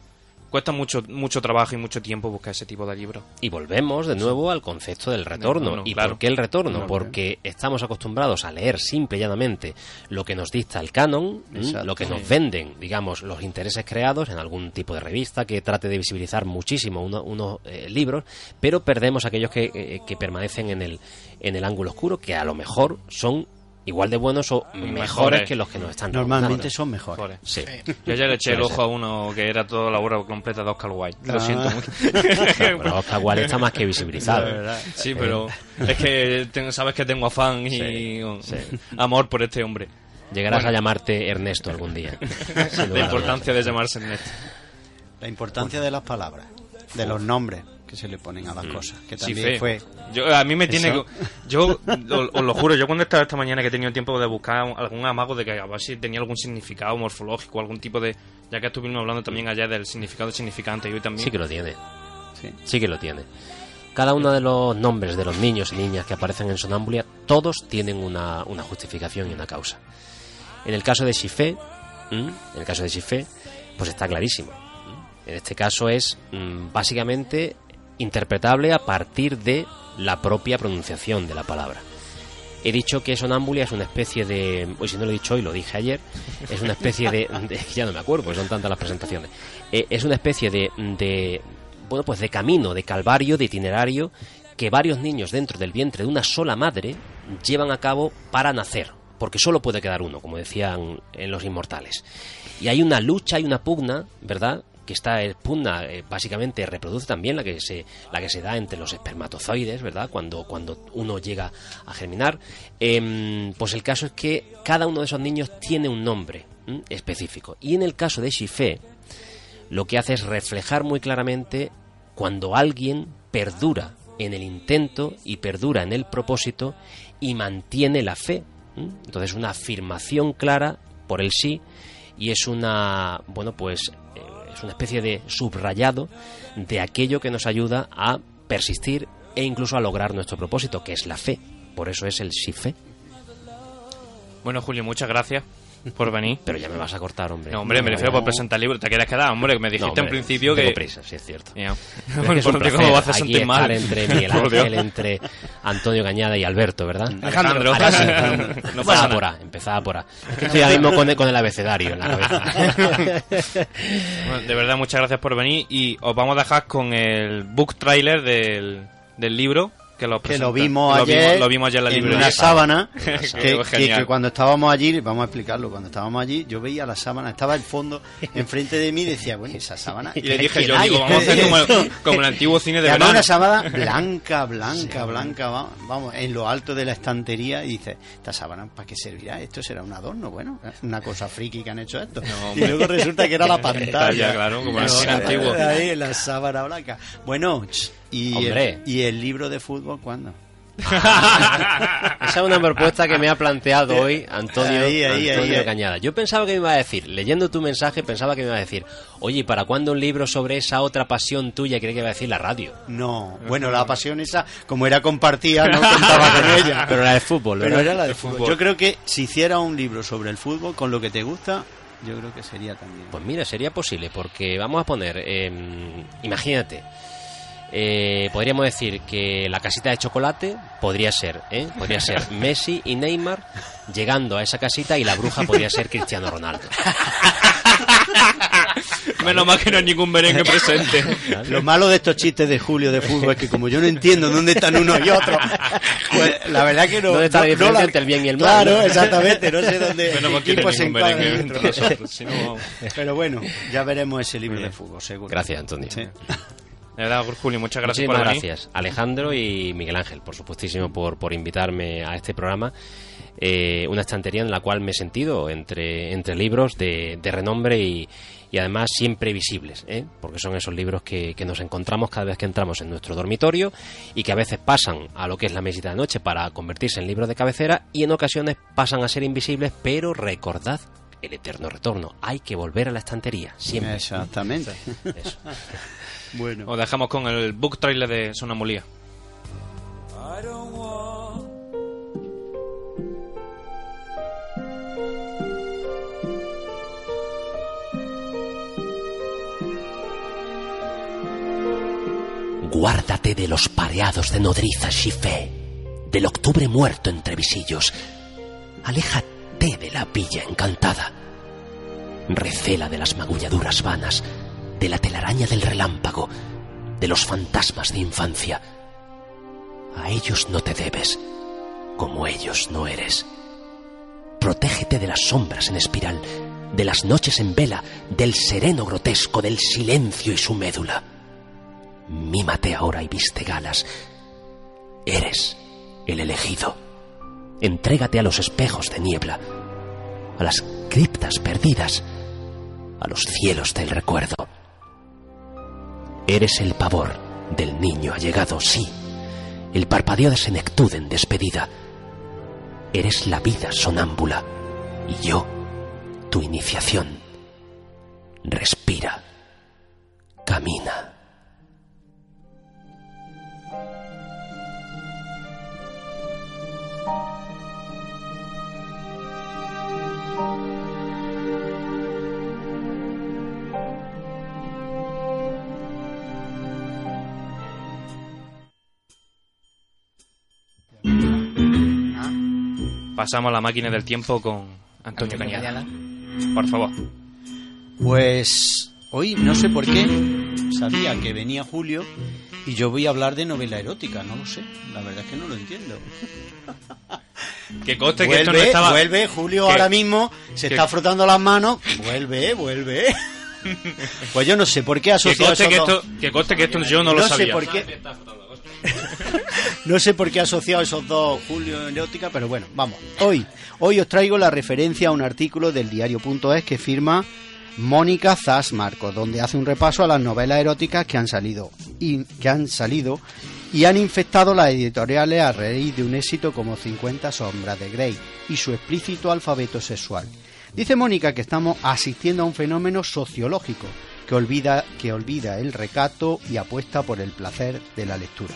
Cuesta mucho, mucho trabajo y mucho tiempo buscar ese tipo de libros. Y volvemos de nuevo al concepto del retorno. ¿Y claro. por qué el retorno? Porque estamos acostumbrados a leer simple y llanamente lo que nos dicta el canon, lo que nos venden, digamos, los intereses creados en algún tipo de revista que trate de visibilizar muchísimo uno- unos eh, libros, pero perdemos aquellos que, eh, que permanecen en el, en el ángulo oscuro, que a lo mejor son igual de buenos o mejores, Mejores. que los que nos están Normalmente son mejores. Sí. Yo ya le eché el ojo a uno que era toda la obra completa de Oscar Wilde. Lo Ah. siento mucho. (laughs) Pero Oscar Wilde está más que visibilizado. Sí, pero es que tengo- sabes que tengo afán y Sí, sí. amor por este hombre. Llegarás Bueno. a llamarte Ernesto algún día. (laughs) La importancia de llamarse Ernesto. La importancia de las palabras, de los nombres que se le ponen a las cosas, que Sí, también fe. fue... Yo, a mí me tiene... Eso. Yo os lo juro, yo cuando estaba esta mañana que he tenido tiempo de buscar algún amago de que a ver si tenía algún significado morfológico, algún tipo de... Ya que estuvimos hablando también allá del significado significante y hoy también... Sí que lo tiene. Sí. Sí que lo tiene. Cada uno de los nombres de los niños y niñas que aparecen en Sonambulia, todos tienen una, una justificación y una causa. En el caso de Shifé, en el caso de Shifé, pues está clarísimo. En este caso es mm, básicamente interpretable a partir de la propia pronunciación de la palabra. He dicho que Sonambulia es una especie de. Hoy, si no lo he dicho hoy, lo dije ayer. Es una especie de. (laughs) de- ya no me acuerdo, porque son tantas las presentaciones. Eh, es una especie de, de. Bueno, pues de camino, de calvario, de itinerario que varios niños dentro del vientre de una sola madre llevan a cabo para nacer. Porque solo puede quedar uno, como decían en Los Inmortales. Y hay una lucha, hay una pugna, ¿verdad? Que está eh, pugna, eh, básicamente reproduce también la que se la que se da entre los espermatozoides, ¿verdad? Cuando cuando uno llega a germinar, Em, pues el caso es que cada uno de esos niños tiene un nombre específico. Y en el caso de Shifé, lo que hace es reflejar muy claramente cuando alguien perdura en el intento y perdura en el propósito y mantiene la fe. Entonces, una afirmación clara por el sí y es una, bueno, pues eh, es una especie de subrayado de aquello que nos ayuda a persistir e incluso a lograr nuestro propósito, que es la fe. Por eso es el sí fe. Bueno, Julio, muchas gracias por venir. Pero ya me vas a cortar, hombre. No, hombre, me refiero por presentar el libro. ¿Te quieres quedar? Hombre, que me No, dijiste hombre, en principio tengo que... prisa, sí es cierto. Es (laughs) Bueno, es un ¿cómo vas a aquí sentir mal? estar entre (laughs) Miguel. Ángel, entre Antonio Cañada y Alberto, ¿verdad? Alejandro. Alejandro. No pasa por A, empezaba por A. Es que estoy ahora mismo con el, con el abecedario en la cabeza. (laughs) Bueno, de verdad, muchas gracias por venir y os vamos a dejar con el book trailer del, del libro que lo, que lo presenta- vimos lo ayer vimos, lo vimos ayer en la en librería. una sábana (laughs) Que cuando estábamos allí vamos a explicarlo cuando estábamos allí yo veía la sábana estaba el fondo enfrente de mí y decía bueno esa sábana (laughs) Y le dije ¿qué yo, digo, vamos a hacer como el, (laughs) como el antiguo cine de Y verano. una sábana blanca, blanca, blanca, va- vamos, en lo alto de la estantería y dice, ¿esta sábana para qué servirá? Esto será un adorno, bueno, una cosa friki que han hecho esto. No, y luego resulta que era la pantalla. Claro, como en el antiguo. Ahí, la sábana blanca. Bueno, ch, y, Hombre. El, ¿y el libro de fútbol cuándo? (laughs) Esa es una propuesta que me ha planteado hoy Antonio, Ahí, ahí, Antonio ahí. Cañada. Yo pensaba que me iba a decir, leyendo tu mensaje, pensaba que me iba a decir, oye, ¿y ¿para cuándo un libro sobre esa otra pasión tuya? Creía que iba a decir la radio. No, bueno, la pasión esa, como era compartida, no contaba con (laughs) ella. Pero la de fútbol, Pero ¿verdad? era la de fútbol. Yo creo que si hiciera un libro sobre el fútbol, con lo que te gusta, yo creo que sería también. Pues mira, sería posible, porque vamos a poner, eh, imagínate, eh, podríamos decir que la casita de chocolate podría ser, ¿eh? podría ser (laughs) Messi y Neymar llegando a esa casita y la bruja podría ser Cristiano Ronaldo. (laughs) Menos mal que no hay ningún merengue presente. Lo malo de estos chistes de Julio de fútbol es que como yo no entiendo dónde están uno y otro, pues la verdad que no... ¿Dónde está la no- no diferencia entre el bien y el mal, Claro, no? exactamente, no sé dónde Menos mal que no hay ningún merengue entre nosotros. si no, (laughs) vamos. Pero bueno, ya veremos ese libro de fútbol, seguro. Gracias, Antonio. Sí. De verdad, Julio, muchas gracias Muchísimas por venir. gracias, Alejandro y Miguel Ángel, por supuestísimo, por, por invitarme a este programa. Eh, una estantería en la cual me he sentido entre, entre libros de, de renombre y, y además siempre visibles, ¿eh? porque son esos libros que, que nos encontramos cada vez que entramos en nuestro dormitorio y que a veces pasan a lo que es la mesita de noche para convertirse en libros de cabecera y en ocasiones pasan a ser invisibles, pero recordad el eterno retorno, hay que volver a la estantería, siempre. Exactamente. Eso. (laughs) Bueno. Os dejamos con el book trailer de want Guárdate de los pareados de nodriza Shifé, del octubre muerto entre visillos. Aléjate de la villa encantada. Recela de las magulladuras vanas, de la telaraña del relámpago, de los fantasmas de infancia. A ellos no te debes, como ellos no eres. Protégete de las sombras en espiral, de las noches en vela, del sereno grotesco, del silencio y su médula. Mímate ahora y viste galas. Eres el elegido. Entrégate a los espejos de niebla, a las criptas perdidas, a los cielos del recuerdo. Eres el pavor del niño allegado, sí, el parpadeo de senectud en despedida. Eres la vida sonámbula y yo, tu iniciación. Respira, camina. Pasamos a la máquina del tiempo con Antonio, Cañada. Por favor. Pues hoy no sé por qué sabía que venía Julio y yo voy a hablar de novela erótica, no lo sé, la verdad es que no lo entiendo. (laughs) Que conste que esto no Vuelve, estaba... vuelve, Julio que- ahora mismo se que- está frotando las manos, vuelve, vuelve. (laughs) Pues yo no sé por qué Que asociado conste esos que, esto, que conste que esto yo no lo sé sabía. por qué. (laughs) no sé por qué ha asociado esos dos Julio en Erótica, pero bueno, vamos. Hoy, hoy os traigo la referencia a un artículo del diario.es que firma Mónica Zas Marcos, donde hace un repaso a las novelas eróticas que han salido y que han salido y han infectado las editoriales a raíz de un éxito como 50 sombras de Grey y su explícito alfabeto sexual. Dice Mónica que estamos asistiendo a un fenómeno sociológico que olvida, que olvida el recato y apuesta por el placer de la lectura.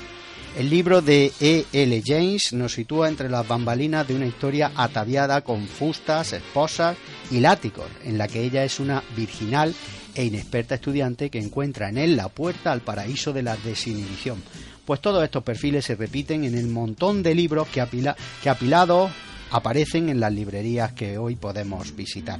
El libro de E. L. James nos sitúa entre las bambalinas de una historia ataviada con fustas, esposas y látigos, en la que ella es una virginal e inexperta estudiante que encuentra en él la puerta al paraíso de la desinhibición. Pues todos estos perfiles se repiten en el montón de libros que, apila- que apilados aparecen en las librerías que hoy podemos visitar.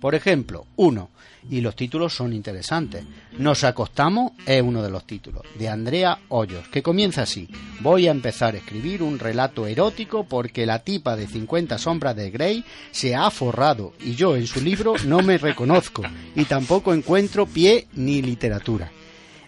Por ejemplo, uno, y los títulos son interesantes. Nos acostamos es uno de los títulos, de Andrea Hoyos, que comienza así. Voy a empezar a escribir un relato erótico porque la tipa de 50 sombras de Grey se ha forrado y yo en su libro no me reconozco y tampoco encuentro pie ni literatura.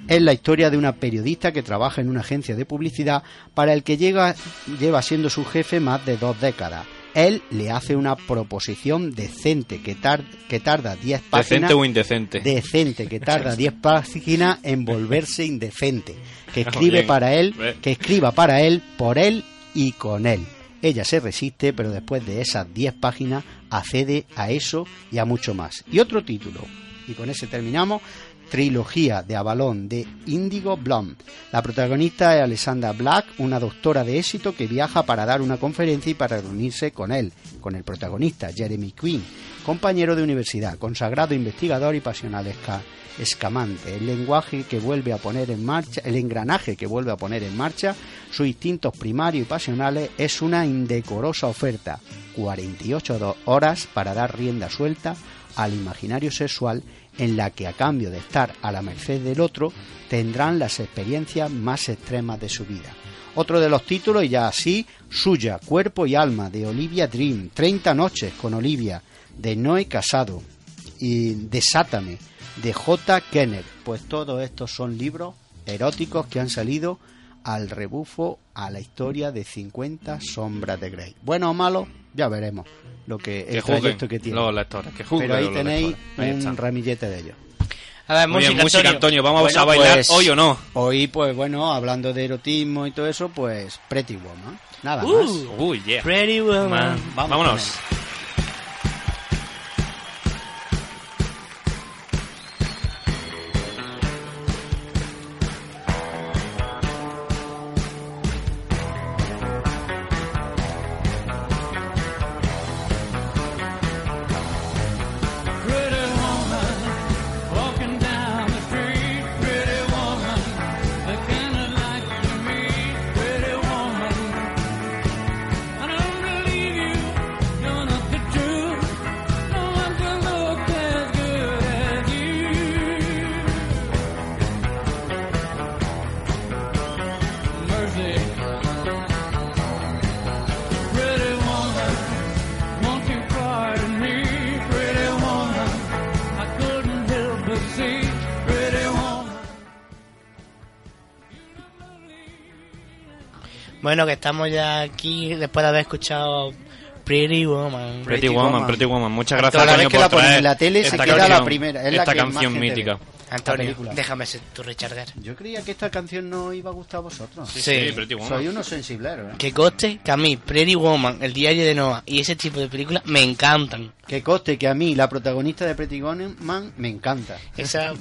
Es la historia de una periodista que trabaja en una agencia de publicidad para el que llega, lleva siendo su jefe más de dos décadas. Él le hace una proposición decente que, tar- que tarda 10 páginas. ¿Decente o indecente? Decente, que tarda 10 (laughs) páginas en volverse indecente. Que escribe Bien. para él, que escriba para él, por él y con él. Ella se resiste, pero después de esas 10 páginas accede a eso y a mucho más. Y otro título, y con ese terminamos, Trilogía de Avalón de Indigo Blonde. La protagonista es Alessandra Black, una doctora de éxito que viaja para dar una conferencia y para reunirse con él, con el protagonista, Jeremy Quinn, compañero de universidad, consagrado investigador y pasional esca- escamante. El lenguaje que vuelve a poner en marcha, el engranaje que vuelve a poner en marcha sus instintos primarios y pasionales es una indecorosa oferta. 48 do- horas para dar rienda suelta al imaginario sexual en la que a cambio de estar a la merced del otro tendrán las experiencias más extremas de su vida. Otro de los títulos, y ya así, Suya, Cuerpo y Alma, de Olivia Dream, 30 noches con Olivia, de Noé Casado, y Desátame, de J. Kenner. Pues todos estos son libros eróticos que han salido al rebufo a la historia de 50 sombras de Grey. Bueno o malo, ya veremos lo que Que el juzguen trayecto que tiene. los lectores. Que juzguen Pero ahí tenéis. Ahí un ramillete de ellos. A ver, Muy bien, música, música, Antonio. Antonio. ¿Vamos Bueno, a bailar pues, hoy o no? Hoy, pues bueno, hablando de erotismo y todo eso, pues Pretty Woman. Nada Uh. más. Uy, yeah. Pretty Woman. Vamos Vámonos. Bueno, que estamos ya aquí después de haber escuchado Pretty Woman. Pretty, Pretty Woman, Woman. Pretty Woman. Muchas gracias, vez Antonio, que por la traer en la tele se esta queda la canción, primera, es la que más canción mítica. Antonio, película. déjame ser tu. Yo creía que esta canción no iba a gustar a vosotros. Sí, Sí. sí, Pretty Woman. Soy unos sensibleros, ¿eh? Que coste que a mí Pretty Woman, El diario de Noah y ese tipo de películas me encantan. Que coste que a mí, la protagonista de Pretty Woman, me encanta. Esa...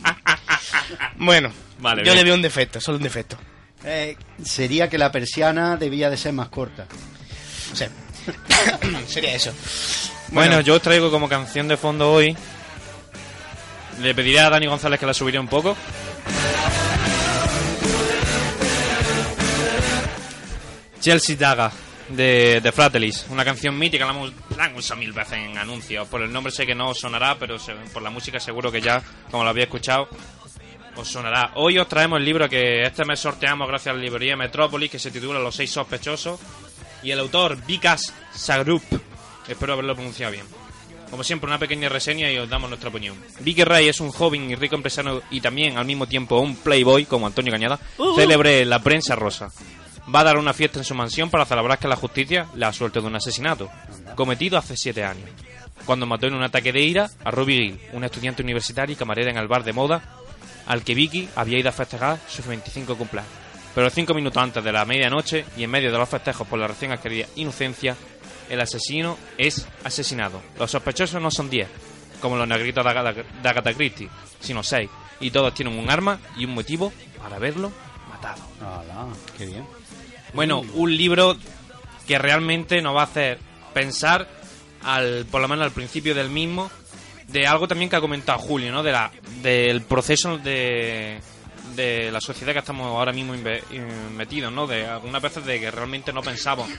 (laughs) bueno, Vale, yo bien. le veo un defecto, solo un defecto. Eh, sería que la persiana debía de ser más corta. Sea, (coughs) sería eso. Bueno, yo os traigo como canción de fondo hoy. Le pediré a Dani González que la subiría un poco. Chelsea Daga de, de Fratellis, una canción mítica, la, hemos- la han usado mil veces en anuncios. Por el nombre sé que no sonará, pero se- por la música seguro que ya, como lo había escuchado, os sonará. Hoy os traemos el libro que este mes sorteamos gracias a la librería Metrópolis, que se titula Los seis sospechosos, y el autor Vikas Sagrup. Espero haberlo pronunciado bien. Como siempre, una pequeña reseña y os damos nuestra opinión. Vicky Ray es un joven y rico empresario y también al mismo tiempo un playboy, como Antonio Cañada, célebre en la prensa rosa. Va a dar una fiesta en su mansión para celebrar que la justicia le ha suelto de un asesinato, cometido hace siete años, cuando mató en un ataque de ira a Ruby Gill, una estudiante universitaria y camarera en el bar de moda, al que Vicky había ido a festejar sus 25 cumpleaños. Pero cinco minutos antes de la medianoche y en medio de los festejos por la recién adquirida inocencia, el asesino es asesinado. Los sospechosos no son 10, como los negritos de Agatha, de Agatha Christie, sino 6. Y todos tienen un arma y un motivo para haberlo matado. Hala, qué bien. Bueno, un libro que realmente nos va a hacer pensar, al, por lo menos al principio del mismo, de algo también que ha comentado Julio, ¿no? De la, del proceso de, de la sociedad que estamos ahora mismo metidos, ¿no? De algunas veces de que realmente no pensamos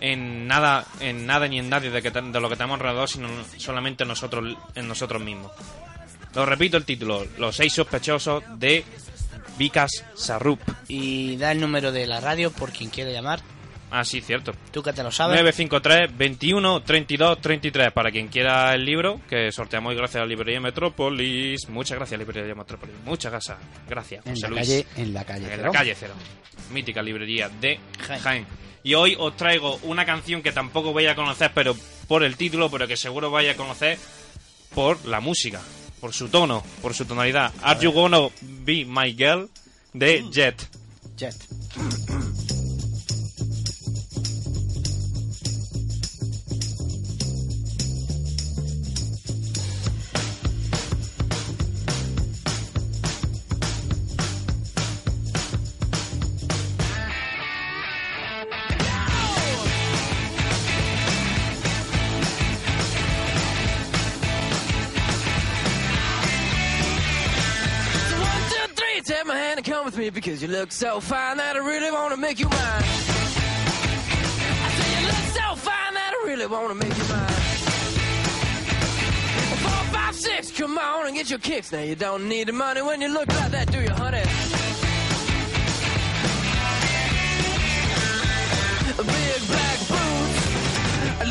en nada, en nada ni en nadie de, que de lo que tenemos alrededor, sino solamente nosotros, en nosotros mismos. Lo repito el título, Los seis sospechosos de Vikas Sarup. Y da el número de la radio por quien quiera llamar. Ah, sí, cierto. Tú que te lo sabes. 953 21 32 33 para quien quiera el libro que sorteamos hoy gracias a la librería Metrópolis. Muchas gracias librería Metrópolis. Muchas gracias. Gracias. En José la Luis. calle, en la calle. En Cero. la calle cero. Mítica librería de Jaén. Jaén. Y hoy os traigo una canción que tampoco voy a conocer, pero por el título, pero que seguro vais a conocer por la música, por su tono, por su tonalidad. Are You Gonna Be My Girl de Jet. Jet. Because you look so fine that I really want to make you mine. I so fine that I really want to make you mine. Four, five, six, come on and get your kicks. Now you don't need the money when you look like that, do you, honey? Big black boots,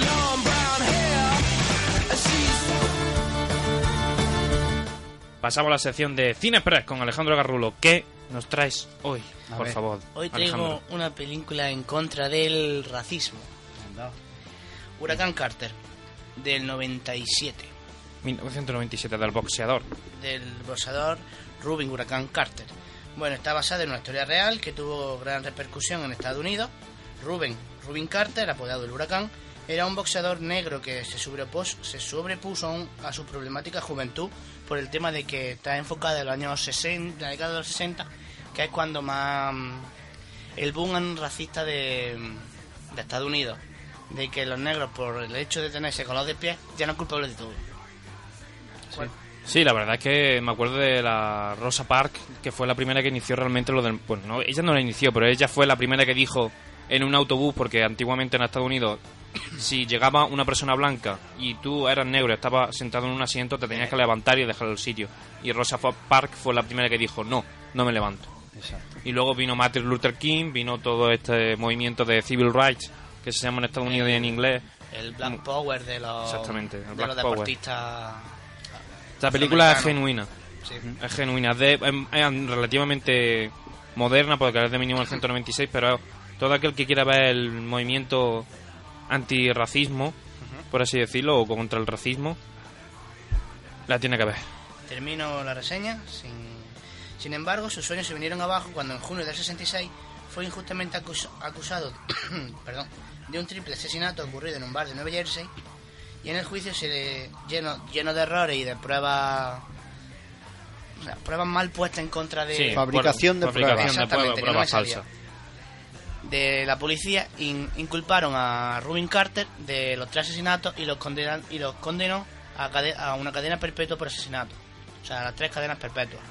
long brown hair. She's Pasamos a la sección de Cine Express con Alejandro Garrulo. ¿Qué nos traes hoy? A por ver. favor. Hoy traigo Alejandro. una película en contra del racismo. Anda. Huracán Carter, del 97. 1997 del boxeador. Del boxeador Rubin Huracán Carter. Bueno, está basada en una historia real que tuvo gran repercusión en Estados Unidos. Rubén, Rubin Carter, apodado el Huracán, era un boxeador negro que se sobrepuso, se sobrepuso a su problemática juventud por el tema de que está enfocada en los años 60, la década de los 60, que es cuando más mm, el boom racista de, de Estados Unidos, de que los negros por el hecho de tener ese color de piel ya no es culpable de todo. Sí, la verdad es que me acuerdo de la Rosa Park, que fue la primera que inició realmente lo del... Bueno, no, ella no la inició, pero ella fue la primera que dijo en un autobús, porque antiguamente en Estados Unidos, (coughs) si llegaba una persona blanca y tú eras negro y estabas sentado en un asiento, te tenías que levantar y dejar el sitio. Y Rosa Park fue la primera que dijo, no, no me levanto. Exacto. Y luego vino Martin Luther King, vino todo este movimiento de civil rights, que se llama en Estados Unidos y en inglés. El Black Power de los, Exactamente, el de Black los Power. deportistas. Esta película es genuina. Sí. Es genuina, es, de- es- es relativamente moderna porque es de 1996, pero todo aquel que quiera ver el movimiento antirracismo, por así decirlo, o contra el racismo, la tiene que ver. Termino la reseña. Sin, sin embargo, sus sueños se vinieron abajo cuando en junio del 66 fue injustamente acus- acusado (coughs) perdón, de un triple asesinato ocurrido en un bar de Nueva Jersey. Y en el juicio se le lleno, lleno de errores y de pruebas. o sea, pruebas mal puestas en contra de, Sí, Fabricación de fabricación pruebas. de pruebas, falsas. de la policía in- inculparon a Rubin Carter de los tres asesinatos y los condenan y los condenó a, cade- a una cadena perpetua por asesinato. O sea, a las tres cadenas perpetuas.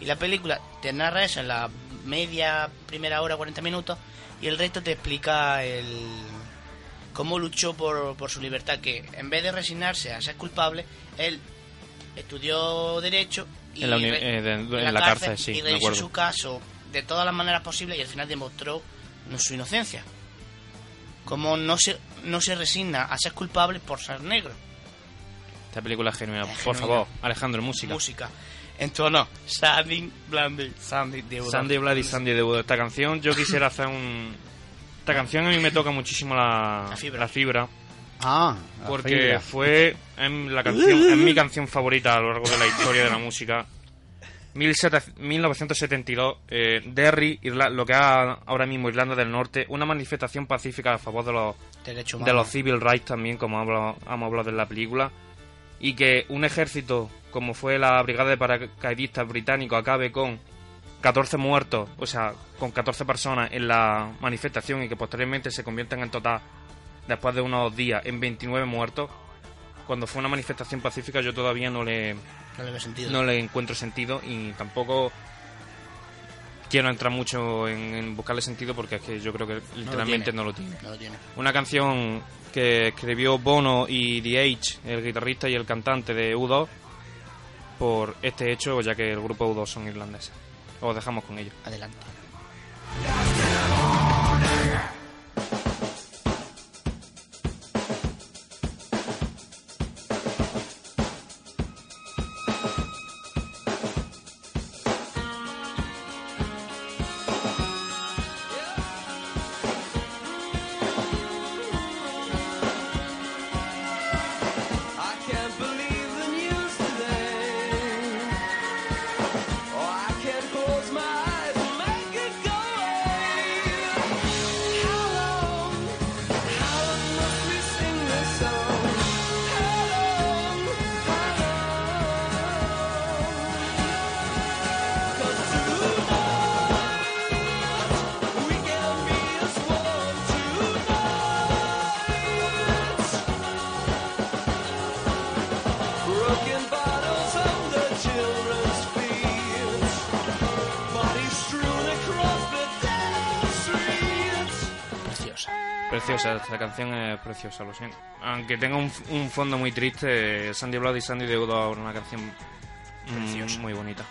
Y la película te narra eso en la media primera hora, 40 minutos, y el resto te explica el cómo luchó por, por su libertad, que en vez de resignarse a ser culpable, él estudió Derecho y En la re- eh, de- en la cárcel, sí, y revisó su caso de todas las maneras posibles y al final demostró su inocencia. Como no se, no se resigna a ser culpable por ser negro. Esta película es genuina. Es Por genuina. favor, Alejandro, música. Música. En tono. Sandy, Blandy, Sandy, de Udon. Sandy Bloody Sandy de Budo. Esta canción, yo quisiera hacer un. Esta canción a mí me toca muchísimo la, La fibra. la fibra, Ah, la porque fibra. fue en la canción, es mi canción favorita a lo largo de la historia de la música. 1700 1972, eh, Derry, Irla- lo que es ahora mismo Irlanda del Norte, una manifestación pacífica a favor de los, Derecho de humano. los civil rights también, como hablo- hemos hablado en la película, y que un ejército como fue la Brigada de Paracaidistas británico acabe con 14 muertos, o sea, con 14 personas en la manifestación y que posteriormente se conviertan en total, después de unos días, en 29 muertos, cuando fue una manifestación pacífica yo todavía no le, No le sentido. no le encuentro sentido y tampoco quiero entrar mucho en, en buscarle sentido porque es que yo creo que literalmente tiene. no lo tiene. No lo tiene. Una canción que escribió Bono y The Age, el guitarrista y el cantante de U2, por este hecho, ya que el grupo U2 son irlandeses. Os dejamos con ello. Adelante. Preciosa, esta canción es preciosa, lo siento. Aunque tenga un, un fondo muy triste, Sandy Blood y Sandy de U2 es una canción mm, muy bonita.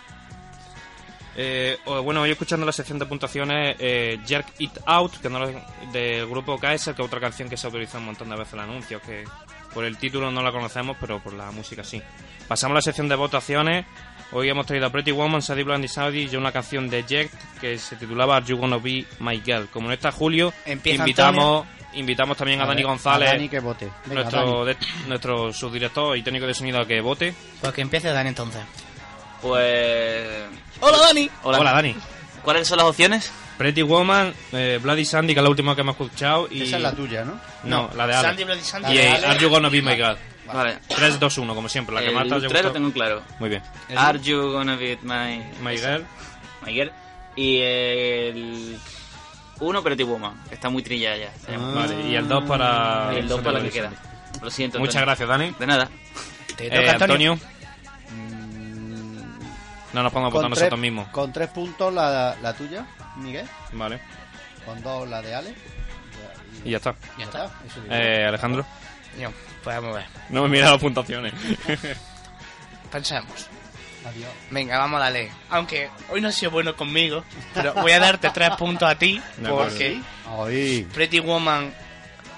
Eh, bueno, hoy escuchando la sección de puntuaciones, eh, Jerk It Out, que no lo- del grupo Kaiser, que es otra canción que se ha utilizado un montón de veces en anuncios, que por el título no la conocemos, pero por la música sí. Pasamos a la sección de votaciones. Hoy hemos traído a Pretty Woman, Sadie Blonde y Saudi y una canción de Jerk que se titulaba Are You Gonna Be My Girl. Como no está Julio, Empieza invitamos, invitamos también a, Dani ver, González, a Dani que vote. Venga, nuestro, Dani. de- nuestro subdirector y técnico de sonido, a que vote. Pues que empiece Dani entonces. Pues. ¡Hola, Dani! Hola. Hola, Dani. ¿Cuáles son las opciones? Pretty Woman, eh, Bloody Sandy, que es la última que hemos escuchado. Y... Esa es la tuya, ¿no? No, la de Ale. Sandy, Bloody Sandy. Y Ale. Are You Gonna Be My Girl. Vale. 3, 2, 1, como siempre. La que el haya 3 lo tengo claro. Muy bien. Are you gonna be my. My Girl. my girl? Y el. 1 Pretty Woman. que Está muy trillada ya. se llama. Vale, y el 2 para. y el 2 para la que queda. Lo siento. Muchas Antonio. gracias, Dani. De nada. Te Eh, toca, Antonio. Antonio, no nos podemos votar Con nosotros mismos. Con tres puntos la, la tuya, Miguel. Vale. Con dos la de Ale. Y ya está. Ya está. Eso. Eh, Alejandro, Yo, pues vamos a ver. no me mira las puntuaciones. Pensemos. Adiós. Venga, vamos a darle. Aunque hoy no has sido bueno conmigo, pero voy a darte tres puntos a ti (laughs) porque Pretty Woman,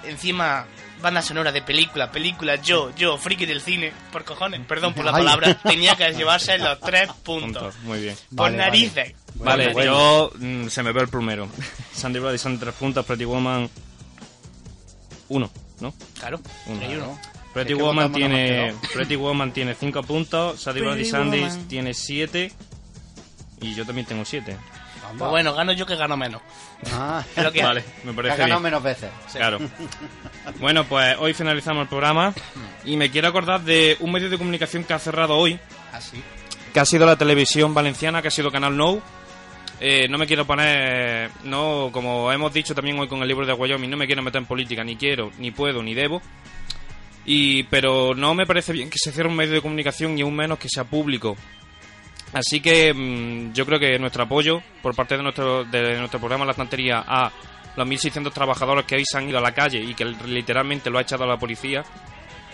encima banda sonora de película, película, yo, yo, friki del cine, por cojones, perdón por la Ay. palabra, (laughs) tenía que llevarse los tres puntos. Puntos. Muy bien. Por Vale, narices. Vale, bueno. yo mm, se me ve el primero. (laughs) Sandy Bloody Sandy 3 puntos, Pretty Woman 1, ¿no? Claro, Uno. tres y uno. Pretty Es que Woman tiene (laughs) Pretty Woman tiene 5 puntos, Sandy Bloody Woman. tiene 7 y yo también tengo 7. anda. Pues bueno, gano yo que gano menos. Ah, (laughs) que. Vale, me que ha parece ganado bien. menos veces. Claro. (laughs) Bueno, pues hoy finalizamos el programa y me quiero acordar de un medio de comunicación que ha cerrado hoy, Así. que ha sido la televisión valenciana, que ha sido Canal Nou. Eh, no me quiero poner, no, como hemos dicho también hoy con el libro de Wyoming, no me quiero meter en política, ni quiero, ni puedo, ni debo. Y, pero no me parece bien que se cierre un medio de comunicación y aún menos que sea público. Así que mm, yo creo que nuestro apoyo por parte de nuestro, de nuestro programa La Estantería a los 1.600 trabajadores que hoy se han ido a la calle y que literalmente lo ha echado a la policía,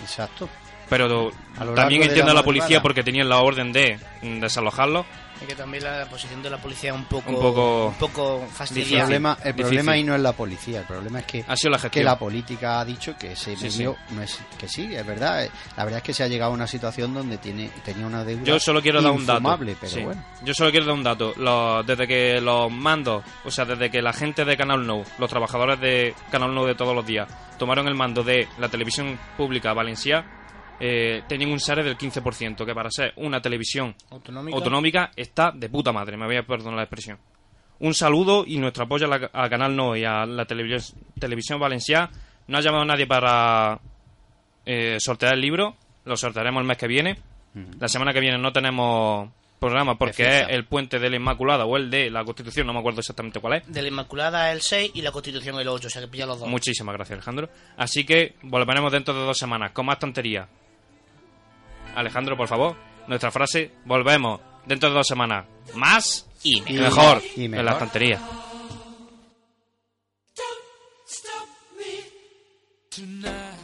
Exacto. pero también entiendo a la policía porque tenían la orden de mm, desalojarlo. Y que también la posición de la policía es un poco, Un poco- un poco El fastidiosa. problema, el problema ahí no es la policía, el problema es que, Ha sido la que la política ha dicho que ese Sí, medio no es que sí, es verdad. eh, La verdad es que se ha llegado a una situación donde tiene tenía una deuda Yo solo quiero dar un dato. pero Sí. bueno. Yo solo quiero dar un dato. Los- desde que los mandos, o sea, desde que la gente de Canal Nou, los trabajadores de Canal Nou de todos los días, tomaron el mando de la televisión pública valenciana, eh, tenían un share del 15%, que para ser una televisión Autonómica. autonómica está de puta madre, me voy a perdonar la expresión. Un saludo y nuestro apoyo a, la- a Canal No y a la televis- televisión valenciana. No ha llamado nadie para eh, sortear el libro, lo sortearemos el mes que viene. La semana que viene no tenemos programa porque Es el puente de la Inmaculada o el de la Constitución, no me acuerdo exactamente cuál es. De la Inmaculada el 6 y la Constitución el 8, o sea que pilla los dos. Muchísimas gracias, Alejandro. Así que volveremos dentro de dos semanas con más tonterías. Alejandro, por favor, nuestra frase, volvemos dentro de dos semanas. Más y, Y mejor, y en mejor. la tontería. Tonight